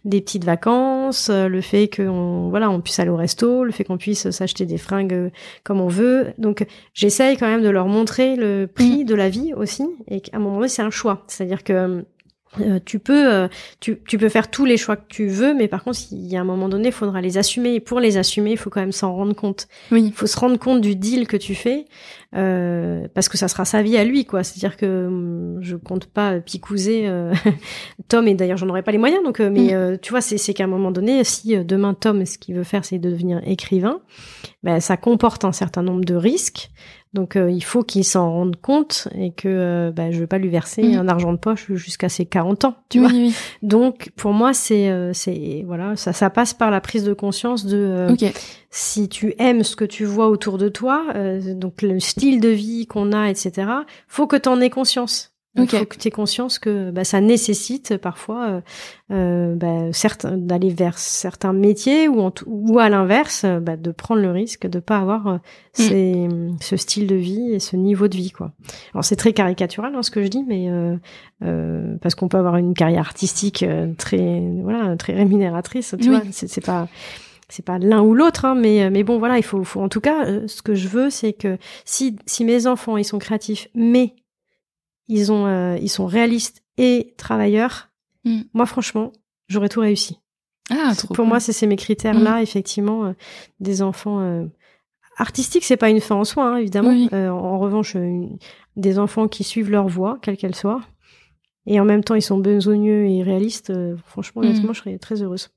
des petites vacances, le fait qu'on voilà on puisse aller au resto, le fait qu'on puisse s'acheter des fringues comme on veut. Donc j'essaye quand même de leur montrer le prix mm. de la vie aussi et qu'à un moment donné c'est un choix, c'est-à-dire que euh, tu peux euh, tu, tu, peux faire tous les choix que tu veux mais par contre il y a un moment donné il faudra les assumer. Et pour les assumer il faut quand même s'en rendre compte. Oui. Il faut se rendre compte du deal que tu fais euh, parce que ça sera sa vie à lui quoi c'est à dire que hum, je compte pas picouser euh, Tom et d'ailleurs j'en aurais pas les moyens donc mais mm. tu vois c'est c'est qu'à un moment donné si demain Tom ce qu'il veut faire c'est de devenir écrivain ben ça comporte un certain nombre de risques donc euh, il faut qu'il s'en rende compte et que euh, bah, je veux pas lui verser mm. un argent de poche jusqu'à ses 40 ans, tu vois. Donc pour moi c'est euh, c'est voilà, ça ça passe par la prise de conscience de si tu aimes ce que tu vois autour de toi, donc le style de vie qu'on a, etc. Faut que tu en aies conscience. Il faut que tu aies conscience que bah, ça nécessite parfois euh, euh bah, d'aller vers certains métiers ou, ou à l'inverse euh, bah, de prendre le risque de pas avoir euh, mm. ces, ce style de vie et ce niveau de vie quoi. Alors c'est très caricatural hein, ce que je dis, mais euh, parce qu'on peut avoir une carrière artistique très voilà très rémunératrice, tu vois. C'est pas c'est pas l'un ou l'autre, hein, mais mais bon voilà, il faut, faut en tout cas, ce que je veux, c'est que si si mes enfants ils sont créatifs, mais ils ont, euh, ils sont réalistes et travailleurs. Hmm. Moi, franchement, j'aurais tout réussi. Ah, trop Pour moi, c'est mes critères-là, hmm. effectivement, euh, des enfants euh, artistiques. C'est pas une fin en soi, hein, évidemment. en revanche, des enfants qui suivent leur voie, quelle qu'elle soit, et en même temps, ils sont besogneux et réalistes. franchement, hmm. honnêtement, je serais très heureuse.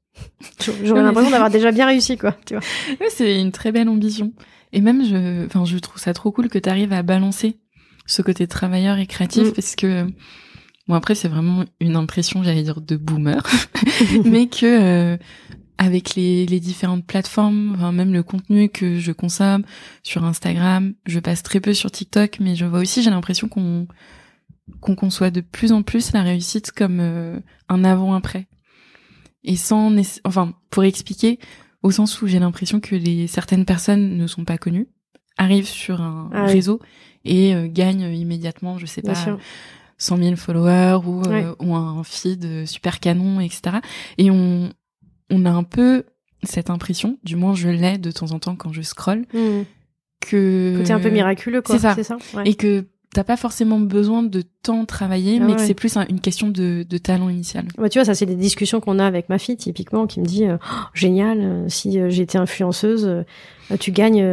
J'aurais l'impression d'avoir déjà bien réussi, quoi. Tu vois. c'est une très belle ambition. Et même, je, enfin, je trouve ça trop cool que tu arrives à balancer ce côté travailleur et créatif mm. parce que bon après c'est vraiment une impression j'allais dire de boomer mais que euh, avec les, les différentes plateformes enfin, même le contenu que je consomme sur Instagram je passe très peu sur TikTok mais je vois aussi j'ai l'impression qu'on qu'on conçoit de plus en plus la réussite comme euh, un avant après et sans enfin pour expliquer au sens où j'ai l'impression que les certaines personnes ne sont pas connues arrivent sur un ah réseau et euh, gagne immédiatement, je sais pas, 100 000 followers ou, euh, ou un feed super canon, etc. Et on, on a un peu cette impression, du moins je l'ai de temps en temps quand je scroll, mmh. que... T'es un peu miraculeux, quoi. C'est ça. Et que t'as pas forcément besoin de temps travailler, ah mais que c'est plus une question de, de talent initial. Bah, tu vois, ça c'est des discussions qu'on a avec ma fille typiquement, qui me dit euh, oh, génial, si j'étais influenceuse, tu gagnes.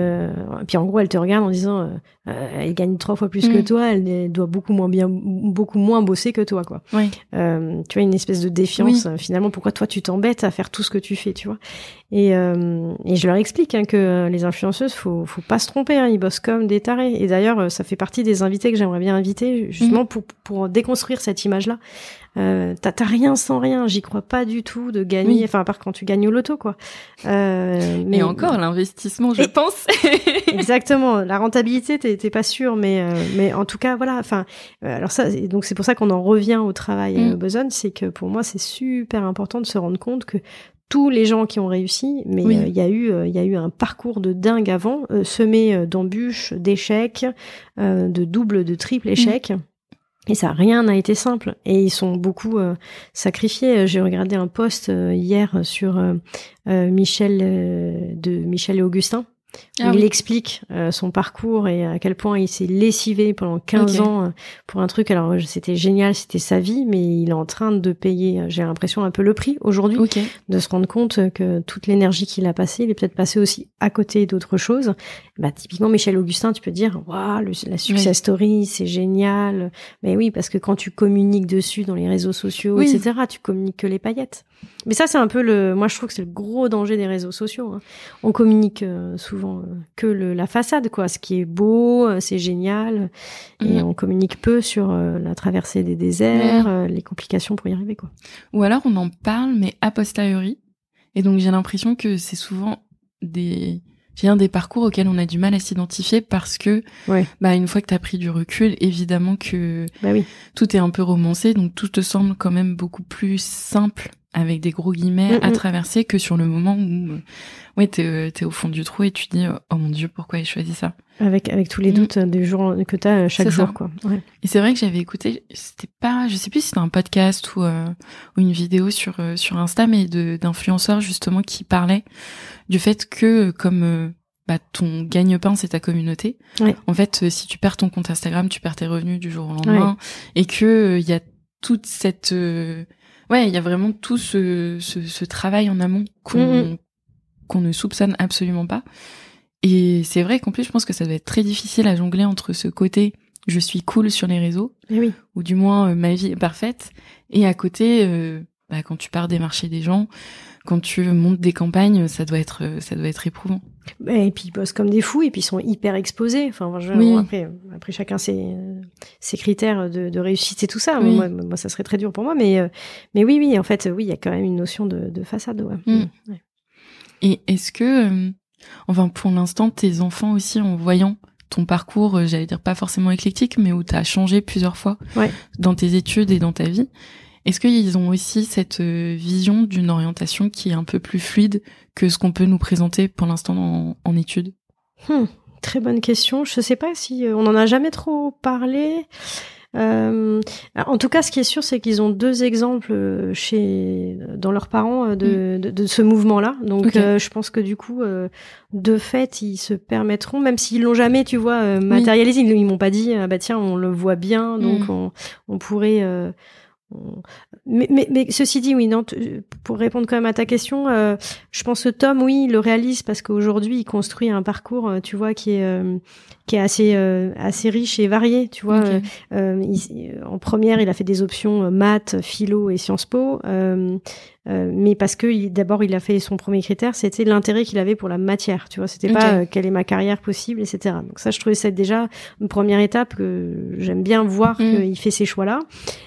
puis en gros, elle te regarde en disant euh, elle gagne trois fois plus que mm. toi, elle doit beaucoup moins bien, beaucoup moins bosser que toi, quoi. Oui. Euh, tu vois une espèce de défiance. Euh, finalement, pourquoi toi tu t'embêtes à faire tout ce que tu fais, tu vois Et, euh, et je leur explique hein, que les influenceuses, faut, faut pas se tromper, hein, ils bossent comme des tarés. Et d'ailleurs, ça fait partie des invités que j'aimerais bien inviter, justement mm. pour pour déconstruire cette image-là. Euh, t'as rien sans rien. J'y crois pas du tout de gagner. Enfin, à part quand tu gagnes au loto, quoi. Euh, mais encore l'investissement, je pense. exactement. La rentabilité, t'es pas sûr, mais euh, mais en tout cas, voilà. Enfin, euh, alors ça, donc c'est pour ça qu'on en revient au travail mm. besogne, c'est que pour moi, c'est super important de se rendre compte que tous les gens qui ont réussi, mais il y a eu il y a eu un parcours de dingue avant, semé d'embûches, d'échecs, de double, de triple mm. échecs. Et ça, rien n'a été simple. Et ils sont beaucoup euh, sacrifiés. J'ai regardé un post euh, hier sur euh, Michel de Michel et Augustin, ah il explique euh, son parcours et à quel point il s'est lessivé pendant 15 ans euh, pour un truc. Alors c'était génial, c'était sa vie, mais il est en train de payer, euh, j'ai l'impression, un peu le prix aujourd'hui, de se rendre compte que toute l'énergie qu'il a passée, il est peut-être passé aussi à côté d'autres choses. Bah, typiquement, Michel Augustin, tu peux dire, waouh, la success story, c'est génial. Mais oui, parce que quand tu communiques dessus dans les réseaux sociaux, etc., tu communiques que les paillettes. Mais ça, c'est un peu le, moi, je trouve que c'est le gros danger des réseaux sociaux. Hein. On communique souvent souvent que le, la façade, quoi. Ce qui est beau, c'est génial, et mm. on communique peu sur la traversée des déserts, les complications pour y arriver, quoi. Ou alors on en parle, mais a posteriori. Et donc j'ai l'impression que c'est souvent des vient des parcours auxquels on a du mal à s'identifier parce que bah une fois que tu as pris du recul, évidemment que bah oui. tout est un peu romancé, donc tout te semble quand même beaucoup plus simple avec des gros guillemets à traverser que sur le moment où ouais t'es euh, es au fond du trou et tu dis oh mon dieu pourquoi j'ai choisi ça? Avec avec tous les mm. doutes euh, des jours que t'as euh, chaque jour quoi ouais. et c'est vrai que j'avais écouté c'était pas je sais plus si c'était un podcast ou, ou une vidéo sur sur Insta mais de d'influenceurs justement qui parlaient du fait que comme bah, ton gagne-pain, c'est ta communauté. En fait, si tu perds ton compte Instagram, tu perds tes revenus du jour au lendemain, et que il y a toute cette ouais, il y a vraiment tout ce, ce, ce travail en amont qu'on mm, mm. qu'on ne soupçonne absolument pas. Et c'est vrai qu'en plus, je pense que ça doit être très difficile à jongler entre ce côté je suis cool sur les réseaux, eh oui. ou du moins euh, ma vie est parfaite, et à côté, euh, bah, quand tu pars des marchés des gens, quand tu montes des campagnes, ça doit être, euh, ça doit être éprouvant. Et puis ils bossent comme des fous et puis ils sont hyper exposés. Enfin, oui. après, après chacun ses, ses critères de, de réussite et tout ça. Moi, moi, ça serait très dur pour moi, mais euh, mais oui, oui, en fait, oui, il y a quand même une notion de, de façade. Ouais. Mm. Et est-ce que, euh, enfin, pour l'instant, tes enfants aussi, en voyant ton parcours, j'allais dire pas forcément éclectique, mais où tu as changé plusieurs fois dans tes études et dans ta vie, est-ce qu'ils ont aussi cette euh, vision d'une orientation qui est un peu plus fluide que ce qu'on peut nous présenter pour l'instant en, études? Hmm, Très bonne question. Je ne sais pas si euh, on en a jamais trop parlé. Euh, en tout cas, ce qui est sûr, c'est qu'ils ont deux exemples chez dans leurs parents de, hmm. de, ce mouvement-là. Donc, je pense que du coup, de fait, ils se permettront, même s'ils l'ont jamais, tu vois, matérialisé. Ils, m'ont pas dit, ah bah tiens, on le voit bien, donc hmm. on, on, pourrait mais, ceci dit, oui, non, pour répondre quand même à ta question, euh, je pense que Tom, oui, il le réalise parce qu'aujourd'hui, il construit un parcours, euh, tu vois, qui est euh, qui est assez assez riche et varié, tu vois. en première, il a fait des options maths, philo et Sciences Po. Euh, mais parce que d'abord il a fait son premier critère, c'était l'intérêt qu'il avait pour la matière, tu vois. C'était pas euh, quelle est ma carrière possible, etc. Donc ça, je trouvais ça déjà une première étape que j'aime bien voir mm. qu'il fait ces choix-là.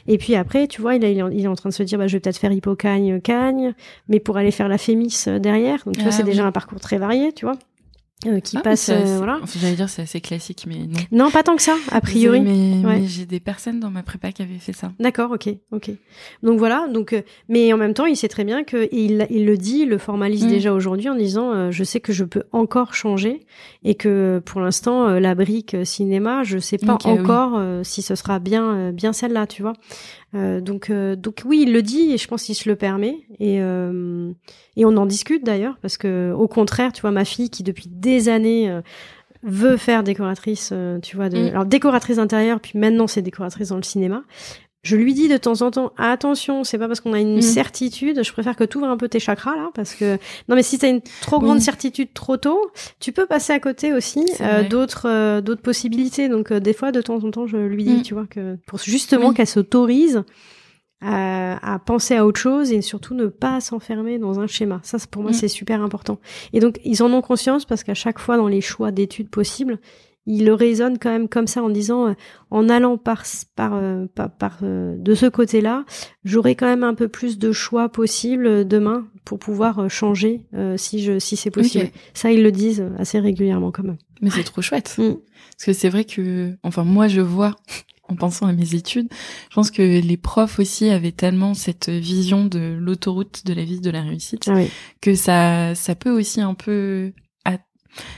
Et puis après, tu vois, il, il, est en train de se dire, bah, je vais peut-être faire hippocagne, cagne, mais pour aller faire la fémis euh, derrière. Donc tu vois, ah c'est déjà un parcours très varié, tu vois. Euh, qui ah, passe euh, voilà. j'allais dire c'est assez classique mais non. Non pas tant que ça a priori. Mais, mais j'ai des personnes dans ma prépa qui avaient fait ça. D'accord ok ok. Donc voilà donc euh, mais en même temps il sait très bien que il, il le dit il le formalise mm. déjà aujourd'hui en disant je sais que je peux encore changer et que pour l'instant la brique cinéma je sais pas encore si ce sera bien bien celle-là tu vois. euh, donc, euh, donc oui, il le dit et je pense qu'il se le permet et euh, et on en discute d'ailleurs parce que au contraire, tu vois, ma fille qui depuis des années veut faire décoratrice, tu vois, de, mm. alors décoratrice intérieure, puis maintenant c'est décoratrice dans le cinéma je lui dis de temps en temps attention c'est pas parce qu'on a une mm. certitude je préfère que tu ouvres un peu tes chakras là parce que non mais si tu as une trop grande certitude trop tôt tu peux passer à côté aussi euh, d'autres euh, d'autres possibilités donc euh, des fois de temps en temps je lui dis mm. tu vois que pour justement qu'elle s'autorise à, à, penser à autre chose et surtout ne pas s'enfermer dans un schéma ça pour moi mm. c'est super important et donc ils en ont conscience parce qu'à chaque fois dans les choix d'études possibles il le raisonne quand même comme ça en disant euh, en allant par par euh, par, euh, de ce côté-là, j'aurai quand même un peu plus de choix possible demain pour pouvoir changer si je si c'est possible. Ça ils le disent assez régulièrement quand même. Mais c'est trop chouette. Mm. Parce que c'est vrai que enfin moi je vois en pensant à mes études, je pense que les profs aussi avaient tellement cette vision de l'autoroute de la vie de la réussite ah que ça ça peut aussi un peu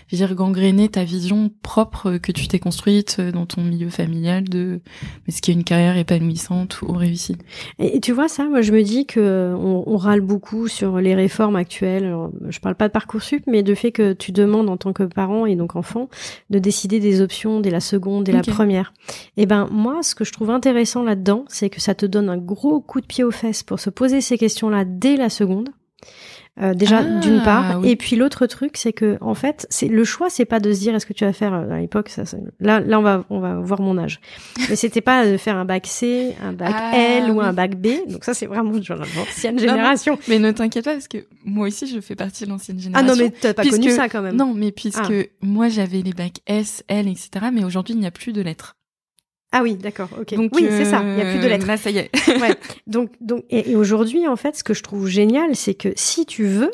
je veux dire, gangréner ta vision propre que tu t'es construite dans ton milieu familial de ce qui est une carrière épanouissante ou réussie. Et tu vois ça, moi je me dis que on, on râle beaucoup sur les réformes actuelles. Alors, je parle pas de parcoursup, mais de fait que tu demandes en tant que parent et donc enfant de décider des options dès la seconde, dès la première. Et eh ben moi, ce que je trouve intéressant là-dedans, c'est que ça te donne un gros coup de pied aux fesses pour se poser ces questions-là dès la seconde. Euh, déjà ah, d'une part. et puis l'autre truc c'est que en fait c'est le choix c'est pas de se dire est-ce que tu vas faire euh, à l'époque ça, là là on va on va voir mon âge. Mais c'était pas de faire un bac C un bac ah, L ou un bac B. Donc ça c'est vraiment genre l'ancienne génération. mais ne t'inquiète pas parce que moi aussi je fais partie de l'ancienne génération ah non mais t'as pas connu ça quand même. Non mais puisque ah. moi j'avais les bacs S L etc mais aujourd'hui il n'y a plus de lettres ah oui, d'accord, ok. Donc, oui, c'est ça. Il n'y a plus de lettres. Là, ça y est. ouais. Donc, donc, et, aujourd'hui, en fait, ce que je trouve génial, c'est que si tu veux,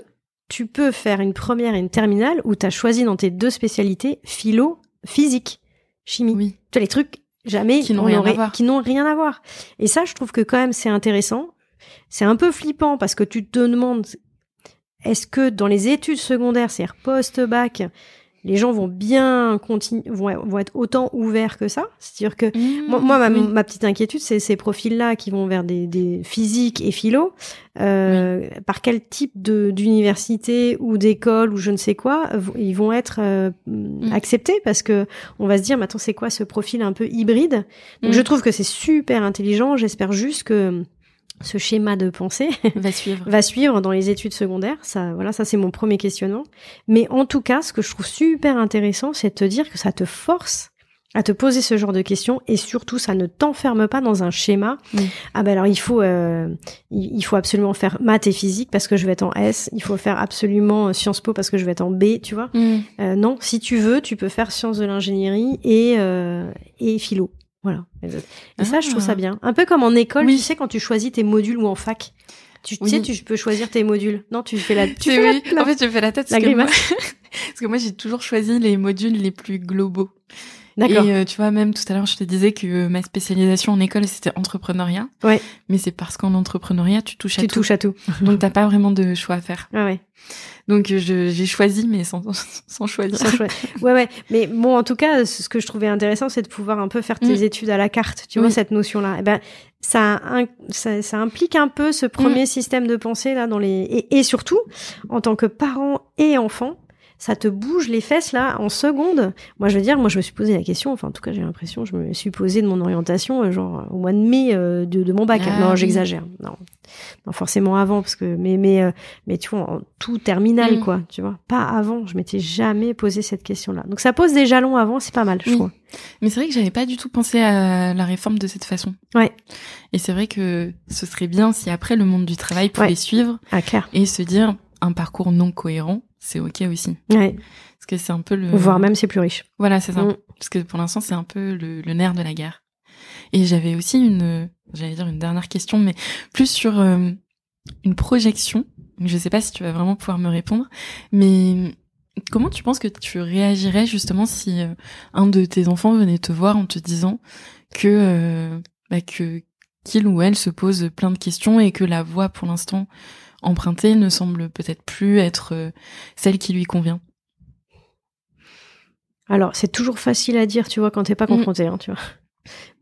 tu peux faire une première et une terminale où tu as choisi dans tes deux spécialités philo, physique, chimie. Oui. Tu as les trucs jamais qui n'ont rien rien à voir. Et ça, je trouve que quand même, c'est intéressant. C'est un peu flippant parce que tu te demandes est-ce que dans les études secondaires, c'est-à-dire post-bac, les gens vont bien continuer, vont, vont, être autant ouverts que ça. C'est-à-dire que moi, ma, ma, petite inquiétude, c'est ces profils-là qui vont vers des, des physiques et philo. Euh, Par quel type d'université ou d'école ou je ne sais quoi, ils vont être euh, mm. acceptés parce que on va se dire, mais attends, c'est quoi ce profil un peu hybride? Donc, Je mm. trouve que c'est super intelligent. J'espère juste que ce schéma de pensée va suivre. va suivre dans les études secondaires. Ça, voilà, ça c'est mon premier questionnement. Mais en tout cas, ce que je trouve super intéressant, c'est de te dire que ça te force à te poser ce genre de questions et surtout ça ne t'enferme pas dans un schéma. Ah ben alors il faut euh, il faut absolument faire maths et physique parce que je vais être en S, il faut faire absolument euh, Sciences Po parce que je vais être en B, tu vois. Mm. Euh, non, si tu veux, tu peux faire sciences de l'ingénierie et euh, et philo. Voilà. Et ça, je trouve ça ah. bien. Un peu comme en école, tu sais, quand tu choisis tes modules ou en fac. Tu, sais, tu peux choisir tes modules. Non, tu fais la. Tu fais la, En fait, je fais la tête. Parce, que moi, parce que moi, j'ai toujours choisi les modules les plus globaux. D'accord. Et euh, tu vois, même tout à l'heure, je te disais que ma spécialisation en école, c'était entrepreneuriat. Ouais. Mais c'est parce qu'en entrepreneuriat, tu touches à tout. Tu touches à tout. Donc, t'as pas vraiment de choix à faire. Ah ouais. Donc, j'ai choisi, mais sans, sans choisir. Sans choix. Ouais, ouais. Mais bon, en tout cas, ce que je trouvais intéressant, c'est de pouvoir un peu faire tes mm. études à la carte. Tu vois, cette notion-là. Eh ben, ça, ça, ça, implique un peu ce premier mm. système de pensée là dans les et, et surtout en tant que parent et enfant ça te bouge les fesses là en secondes. Moi, je veux dire, moi, je me suis posé la question. Enfin, en tout cas, j'ai l'impression, je me suis posé de mon orientation, euh, genre au mois de mai euh, de, de, mon bac. Ah non, j'exagère. Non. non, forcément avant, parce que mais mais euh, mais tu vois, en tout terminal mm. quoi, tu vois. Pas avant. Je m'étais jamais posé cette question-là. Donc ça pose des jalons avant, c'est pas mal, je crois. Mais c'est vrai que j'avais pas du tout pensé à la réforme de cette façon. Ouais. Et c'est vrai que ce serait bien si après le monde du travail pouvait suivre ah, clair. et se dire un parcours non cohérent c'est ok aussi. Ouais. Parce que c'est un peu le. Voire même c'est plus riche. Voilà, c'est ça. Mm. Parce que pour l'instant, c'est un peu le, nerf de la guerre. Et j'avais aussi une, j'allais dire une dernière question, mais plus sur euh, une projection. Je sais pas si tu vas vraiment pouvoir me répondre, mais comment tu penses que tu réagirais justement si euh, un de tes enfants venait te voir en te disant que euh, bah, que qu'il ou elle se pose plein de questions et que la voix pour l'instant empruntée ne semble peut-être plus être euh, celle qui lui convient Alors, c'est toujours facile à dire, tu vois, quand t'es pas mm. confronté, hein, tu vois.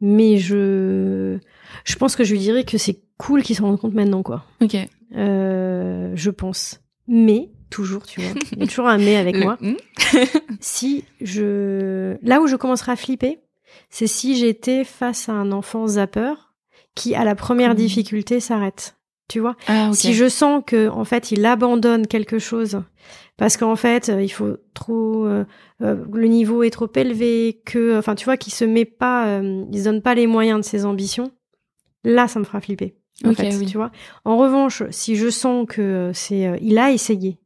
Mais je, je pense que je lui dirais que c'est cool qu'il s'en rende compte maintenant, quoi. Ok. Euh, je pense. Mais toujours, tu vois, il y a toujours un mais avec moi. Mm. si je, là où je commencerai à flipper, c'est si j'étais face à un enfant zapper qui, à la première difficulté, s'arrête tu vois. Ah, si je sens que en fait il abandonne quelque chose parce qu'en fait euh, il faut trop euh, euh, le niveau est trop élevé que enfin tu vois qu'il se met pas il se donne pas les moyens de ses ambitions, là ça me fera flipper. En fait, tu vois. En revanche, si je sens que c'est il a essayé.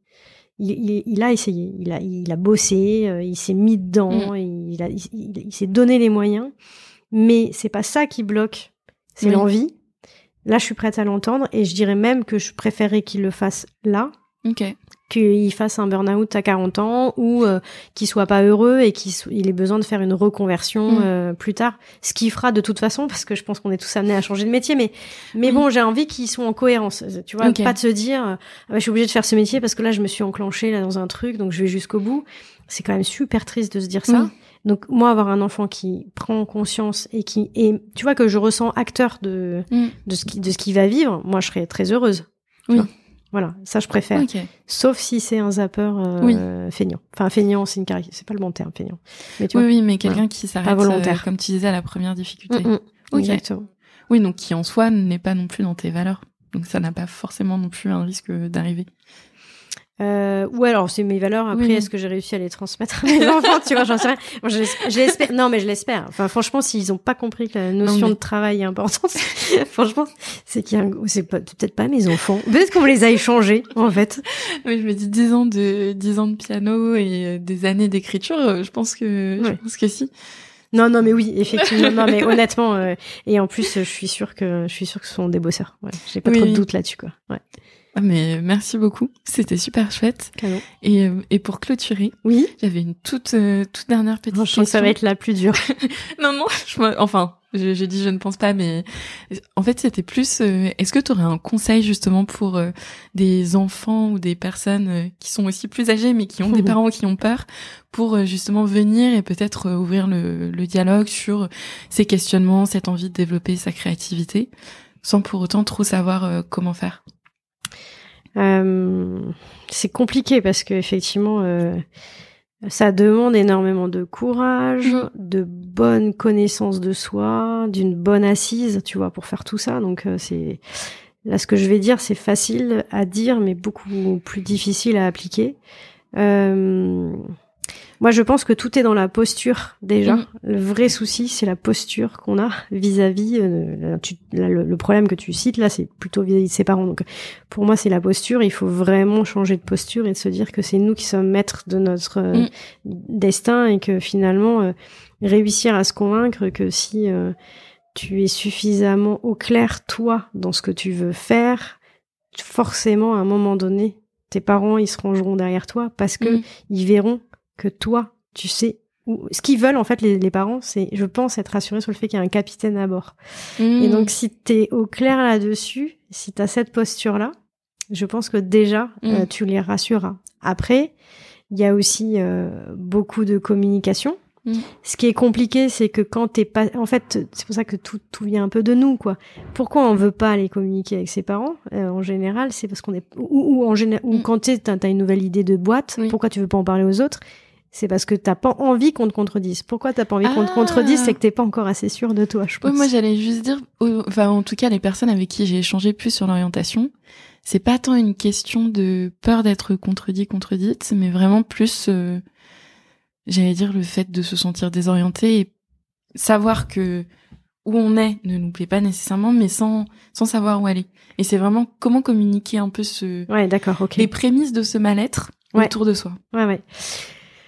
Il, il, a essayé, il a, il a bossé, il s'est mis dedans, mm. il, a, il, s'est donné les moyens, mais c'est pas ça qui bloque, c'est l'envie, Là, je suis prête à l'entendre et je dirais même que je préférerais qu'il le fasse là. Qu'il fasse un burn-out à 40 ans ou euh, qu'il soit pas heureux et qu'il ait besoin de faire une reconversion mm. euh, plus tard. Ce qu'il fera de toute façon, parce que je pense qu'on est tous amenés à changer de métier. Mais, mais bon, j'ai envie qu'ils soient en cohérence. Tu vois, pas de se dire, ah bah, je suis obligée de faire ce métier parce que là, je me suis enclenchée là dans un truc, donc je vais jusqu'au bout. C'est quand même super triste de se dire ça. Donc moi avoir un enfant qui prend conscience et qui et tu vois que je ressens acteur de mm. de ce qui de ce qu'il va vivre, moi je serais très heureuse. Oui. Voilà, ça je préfère. Sauf si c'est un zapper euh, feignant. Enfin feignant, c'est une c'est pas le bon terme feignant. Mais tu oui, oui, mais quelqu'un qui s'arrête volontaire, euh, comme tu disais à la première difficulté. Mm, mm. Exactement. Oui, donc qui en soi n'est pas non plus dans tes valeurs. Donc ça n'a pas forcément non plus un risque d'arriver. Euh, ou alors c'est mes valeurs. Après, est-ce que j'ai réussi à les transmettre à mes enfants Tu vois, j'en sais rien. je l'espère. Non, mais je l'espère. Enfin, franchement, s'ils ont pas compris que la notion de travail est importante, franchement, c'est qu'il y a un... c'est peut-être pas mes enfants. Peut-être qu'on les a échangés, en fait. Oui, je me dis 10 ans de 10 ans de piano et euh, des années d'écriture. Euh, je pense que je pense que si. Non, non, mais oui, effectivement. non, mais honnêtement, euh, et en plus, je suis sûre que je suis sûre que ce sont des bosseurs. Ouais, j'ai pas trop de doute là-dessus, quoi. Ouais. Ah, mais merci beaucoup, c'était super chouette. Et, euh, et pour clôturer, oui, j'avais une toute toute dernière petite question. ça va être la plus dure. non, non, je, enfin, j'ai dit je ne pense pas, mais en fait c'était plus. Euh, est-ce que tu aurais un conseil justement pour euh, des enfants ou des personnes euh, qui sont aussi plus âgées mais qui ont des parents qui ont peur pour justement venir et peut-être ouvrir le, le, dialogue sur ces questionnements, cette envie de développer sa créativité, sans pour autant trop savoir comment faire? C'est compliqué parce que effectivement ça demande énormément de courage, mm. de bonne connaissance de soi, d'une bonne assise, tu vois, pour faire tout ça. Donc euh, c'est là ce que je vais dire, c'est facile à dire, mais beaucoup plus difficile à appliquer. Moi, je pense que tout est dans la posture déjà. Mm. Le vrai souci, c'est la posture qu'on a vis-à-vis. Euh, le, problème que tu cites là, c'est plutôt vis-à-vis de ses parents. Donc, pour moi, c'est la posture. Il faut vraiment changer de posture et de se dire que c'est nous qui sommes maîtres de notre euh, mm. destin et que finalement, euh, réussir à se convaincre que si tu es suffisamment au clair toi dans ce que tu veux faire, forcément, à un moment donné, tes parents ils se rangeront derrière toi parce que mm. ils verront que toi, tu sais où... ce qu'ils veulent en fait les, parents, c'est, je pense, être rassurés sur le fait qu'il y a un capitaine à bord. Et donc si t'es au clair là-dessus, si t'as cette posture-là, je pense que déjà euh, mm. tu les rassureras. Après, il y a aussi euh, beaucoup de communication. Mm. Ce qui est compliqué, c'est que quand t'es pas, en fait, c'est pour ça que tout, tout vient un peu de nous, quoi. Pourquoi on veut pas aller communiquer avec ses parents euh, En général, c'est parce qu'on est, ou, en général, ou mm. quand t'as as une nouvelle idée de boîte, pourquoi tu veux pas en parler aux autres? C'est parce que t'as pas envie qu'on te contredise. Pourquoi t'as pas envie qu'on te contredise C'est que t'es pas encore assez sûr de toi, je pense. moi j'allais juste dire, enfin en tout cas les personnes avec qui j'ai échangé plus sur l'orientation, c'est pas tant une question de peur d'être contredit, contredite, mais vraiment plus, euh, j'allais dire le fait de se sentir désorienté et savoir que où on est ne nous plaît pas nécessairement, mais sans sans savoir où aller. Et c'est vraiment comment communiquer un peu ce, ouais, d'accord, ok, les prémices de ce mal-être autour de soi. Ouais, ouais.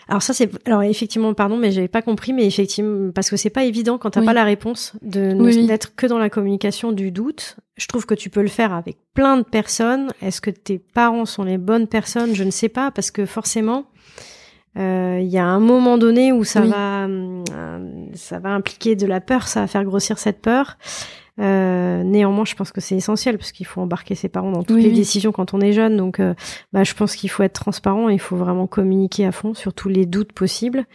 Alors ça c'est alors effectivement pardon mais j'avais pas compris mais effectivement parce que c'est pas évident quand t'as pas la réponse de n'être que dans la communication du doute. Je trouve que tu peux le faire avec plein de personnes. Est-ce que tes parents sont les bonnes personnes? Je ne sais pas parce que forcément euh, il y a un moment donné où ça va euh, ça va impliquer de la peur, ça va faire grossir cette peur. Euh, néanmoins, je pense que c'est essentiel parce qu'il faut embarquer ses parents dans toutes les décisions quand on est jeune. Donc, euh, bah, je pense qu'il faut être transparent. Il faut vraiment communiquer à fond sur tous les doutes possibles.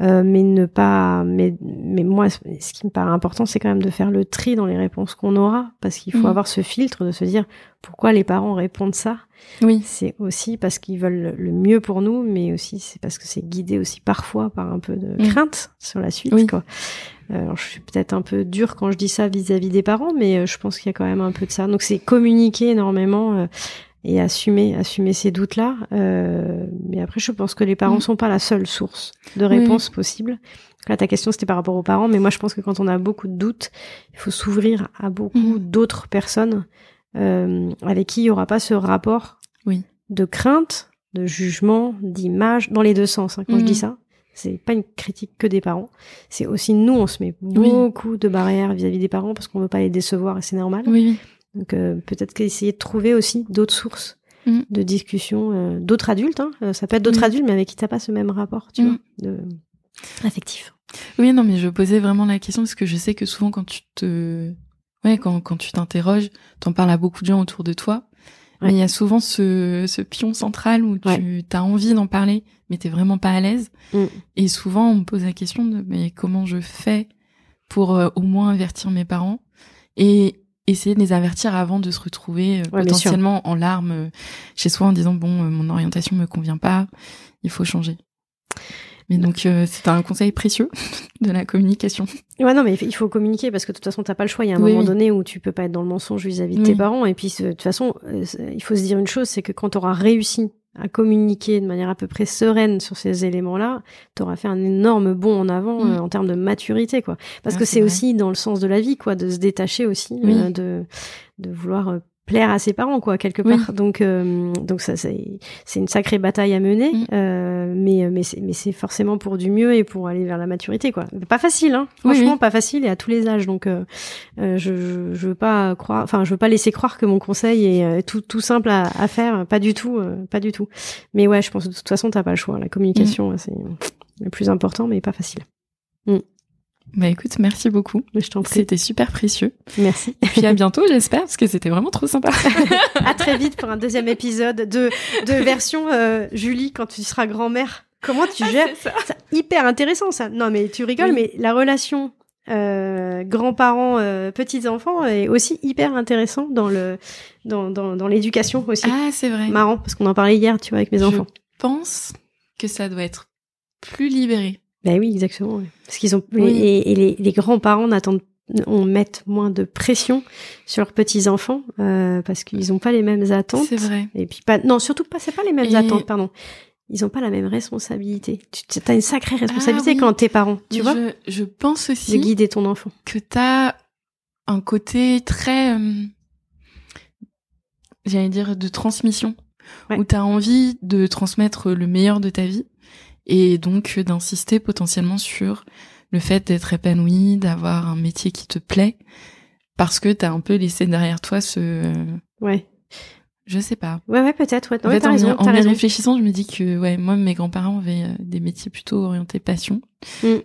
Euh, mais ne pas mais mais moi ce qui me paraît important c'est quand même de faire le tri dans les réponses qu'on aura parce qu'il faut mm. avoir ce filtre de se dire pourquoi les parents répondent ça oui c'est aussi parce qu'ils veulent le mieux pour nous mais aussi c'est parce que c'est guidé aussi parfois par un peu de mm. crainte sur la suite quoi euh, alors, je suis peut-être un peu dure quand je dis ça vis-à-vis des parents, mais euh, je pense qu'il y a quand même un peu de ça. Donc c'est communiquer énormément et assumer, assumer ces doutes-là. mais après, je pense que les parents mm. sont pas la seule source de réponse possible. Là, ta question c'était par rapport aux parents, mais moi je pense que quand on a beaucoup de doutes, il faut s'ouvrir à beaucoup mm. d'autres personnes avec qui il y aura pas ce rapport oui. de crainte, de jugement, d'image, dans les deux sens. Hein, quand je dis mm. ça, c'est pas une critique que des parents. C'est aussi nous, on se met beaucoup de barrières vis-à-vis des parents parce qu'on veut pas les décevoir et c'est normal. Oui. Donc euh, peut-être qu'essayer de trouver aussi d'autres sources mm. de discussion, euh, d'autres adultes. Hein. Euh, ça peut être d'autres adultes, mais avec qui t'as pas ce même rapport, tu mm. vois, de... affectif. Oui, non, mais je posais vraiment la question parce que je sais que souvent quand tu te, ouais, quand quand tu t'interroges, t'en parles à beaucoup de gens autour de toi. Mais il y a souvent ce, ce pion central où tu as envie d'en parler, mais t'es vraiment pas à l'aise. Mm. Et souvent, on me pose la question de mais comment je fais pour euh, au moins avertir mes parents? Et essayer de les avertir avant de se retrouver euh, potentiellement en larmes euh, chez soi en disant bon mon orientation me convient pas, il faut changer. Mais donc euh, c'est un conseil précieux de la communication. Ouais non mais il faut communiquer parce que de toute façon t'as pas le choix. Il y a un moment donné où tu peux pas être dans le mensonge vis-à-vis de tes parents et puis de toute façon il faut se dire une chose c'est que quand tu auras réussi à communiquer de manière à peu près sereine sur ces éléments-là, tu auras fait un énorme bond en avant mm. euh, en termes de maturité, quoi. Parce ah, que c'est aussi dans le sens de la vie, quoi, de se détacher aussi, euh, de, de vouloir euh, plaire à ses parents quoi quelque part. Donc euh, donc ça c'est une sacrée bataille à mener. Mm. euh, mais mais c'est mais c'est forcément pour du mieux et pour aller vers la maturité quoi. Pas facile hein. Franchement pas facile et à tous les âges. Donc euh, euh je, je veux pas croire enfin je veux pas laisser croire que mon conseil est tout tout simple à, à faire. Pas du tout pas du tout. Mais ouais je pense que de toute façon t'as pas le choix. La communication mm. c'est le plus important mais pas facile. Mm. Bah écoute, merci beaucoup. Je t'en C'était super précieux. Merci. Et puis à bientôt, j'espère, parce que c'était vraiment trop sympa. à très vite pour un deuxième épisode de, de version euh, Julie quand tu seras grand-mère. Comment tu ah, gères ça. Hyper intéressant ça. Non mais tu rigoles, mais la relation euh, grands-parents, euh, petits-enfants est aussi hyper intéressant dans le dans, dans, dans l'éducation aussi. Ah c'est vrai. Marrant parce qu'on en parlait hier, tu vois, avec mes enfants. Je pense que ça doit être plus libéré ben oui, exactement. Parce qu'ils ont et, les, les grands-parents n'attendent on met moins de pression sur leurs petits enfants euh, parce qu'ils n'ont pas les mêmes attentes. C'est vrai. Et puis pas non surtout pas c'est pas les mêmes attentes pardon. Ils n'ont pas la même responsabilité. Tu as une sacrée ah responsabilité quand t'es parent, tu vois. Je, je, pense aussi de guider ton enfant. Que t'as un côté très, euh, j'allais dire, de transmission, ouais. où t'as envie de transmettre le meilleur de ta vie et donc d'insister potentiellement sur le fait d'être épanoui, d'avoir un métier qui te plaît, parce que t'as un peu laissé derrière toi ce... Ouais. Je sais pas. Ouais, ouais, peut-être. Ouais. En fait, en, raison, en y réfléchissant, je me dis que ouais, moi, mes grands-parents avaient euh, des métiers plutôt orientés passion. Mm.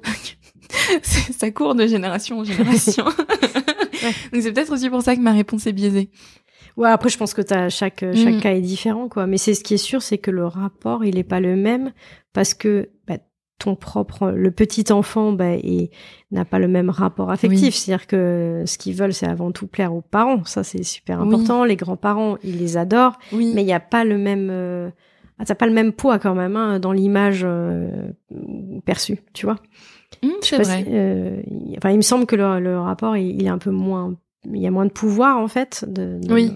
ça court de génération en génération. ouais. Donc c'est peut-être aussi pour ça que ma réponse est biaisée. Ouais, après je pense que as, chaque chaque mm. cas est différent quoi, mais c'est ce qui est sûr, c'est que le rapport il est pas le même parce que bah, ton propre le petit enfant bah, n'a pas le même rapport affectif, c'est-à-dire que ce qu'ils veulent c'est avant tout plaire aux parents, ça c'est super important. Les grands-parents ils les adorent, mais il n'y a pas le même euh, ah, t'as pas le même poids quand même hein, dans l'image euh, perçue, tu vois. Mmh, c'est vrai. euh, enfin, il me semble que le, le rapport il, il, est un peu moins il y a moins de pouvoir en fait. De, oui.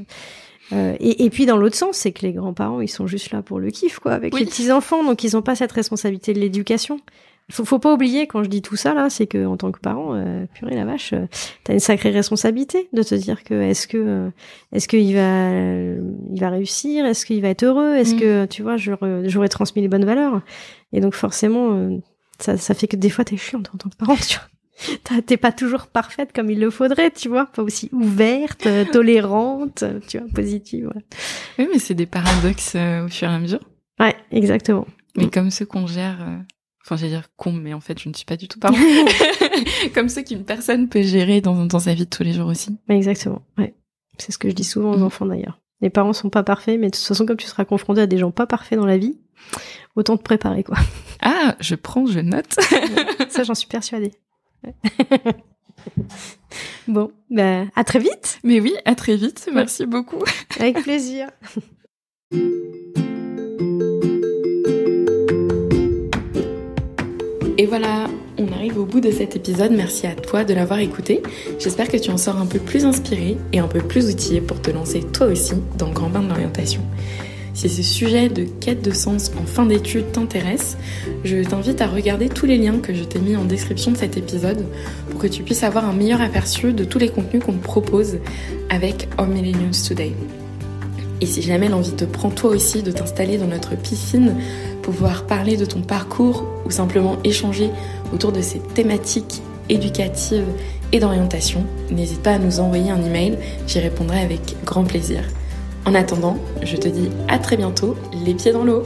Euh, et, et, puis dans l'autre sens, c'est que les grands-parents, ils sont juste là pour le kiff, quoi, avec les petits-enfants, donc ils n'ont pas cette responsabilité de l'éducation. Faut, faut pas oublier quand je dis tout ça là, c'est que en tant que parent, euh, purée la vache, euh, t'as une sacrée responsabilité de te dire que est-ce que euh, est-ce qu'il va il va réussir, est-ce qu'il va être heureux, est-ce mm. que tu vois j'aurais transmis les bonnes valeurs. Et donc forcément, euh, ça, ça fait que des fois t'es chiante en tant que parent, tu vois. T'es pas toujours parfaite comme il le faudrait, tu vois, pas aussi ouverte, euh, tolérante, tu vois, positive. Oui, mais c'est des paradoxes euh, au fur et à mesure. Ouais, exactement. Mais mm. comme ceux qu'on gère, euh, enfin, j'allais dire con, mais en fait, je ne suis pas du tout parent. comme ceux qu'une personne peut gérer dans, dans sa vie de tous les jours aussi. Exactement, ouais. C'est ce que je dis souvent aux mm. enfants d'ailleurs. Les parents sont pas parfaits, mais de toute façon, comme tu seras confronté à des gens pas parfaits dans la vie, autant te préparer, quoi. Ah, je prends, je note. Ça, j'en suis persuadée. bon, ben, à très vite. Mais oui, à très vite. Merci beaucoup. Avec plaisir. Et voilà, on arrive au bout de cet épisode. Merci à toi de l'avoir écouté. J'espère que tu en sors un peu plus inspiré et un peu plus outillé pour te lancer toi aussi dans le grand bain de l'orientation. Si ce sujet de quête de sens en fin d'études t'intéresse, je t'invite à regarder tous les liens que je t'ai mis en description de cet épisode pour que tu puisses avoir un meilleur aperçu de tous les contenus qu'on propose avec Our Millennials Today. Et si jamais l'envie te prend toi aussi de t'installer dans notre piscine, pouvoir parler de ton parcours ou simplement échanger autour de ces thématiques éducatives et d'orientation, n'hésite pas à nous envoyer un email, j'y répondrai avec grand plaisir. En attendant, je te dis à très bientôt, les pieds dans l'eau.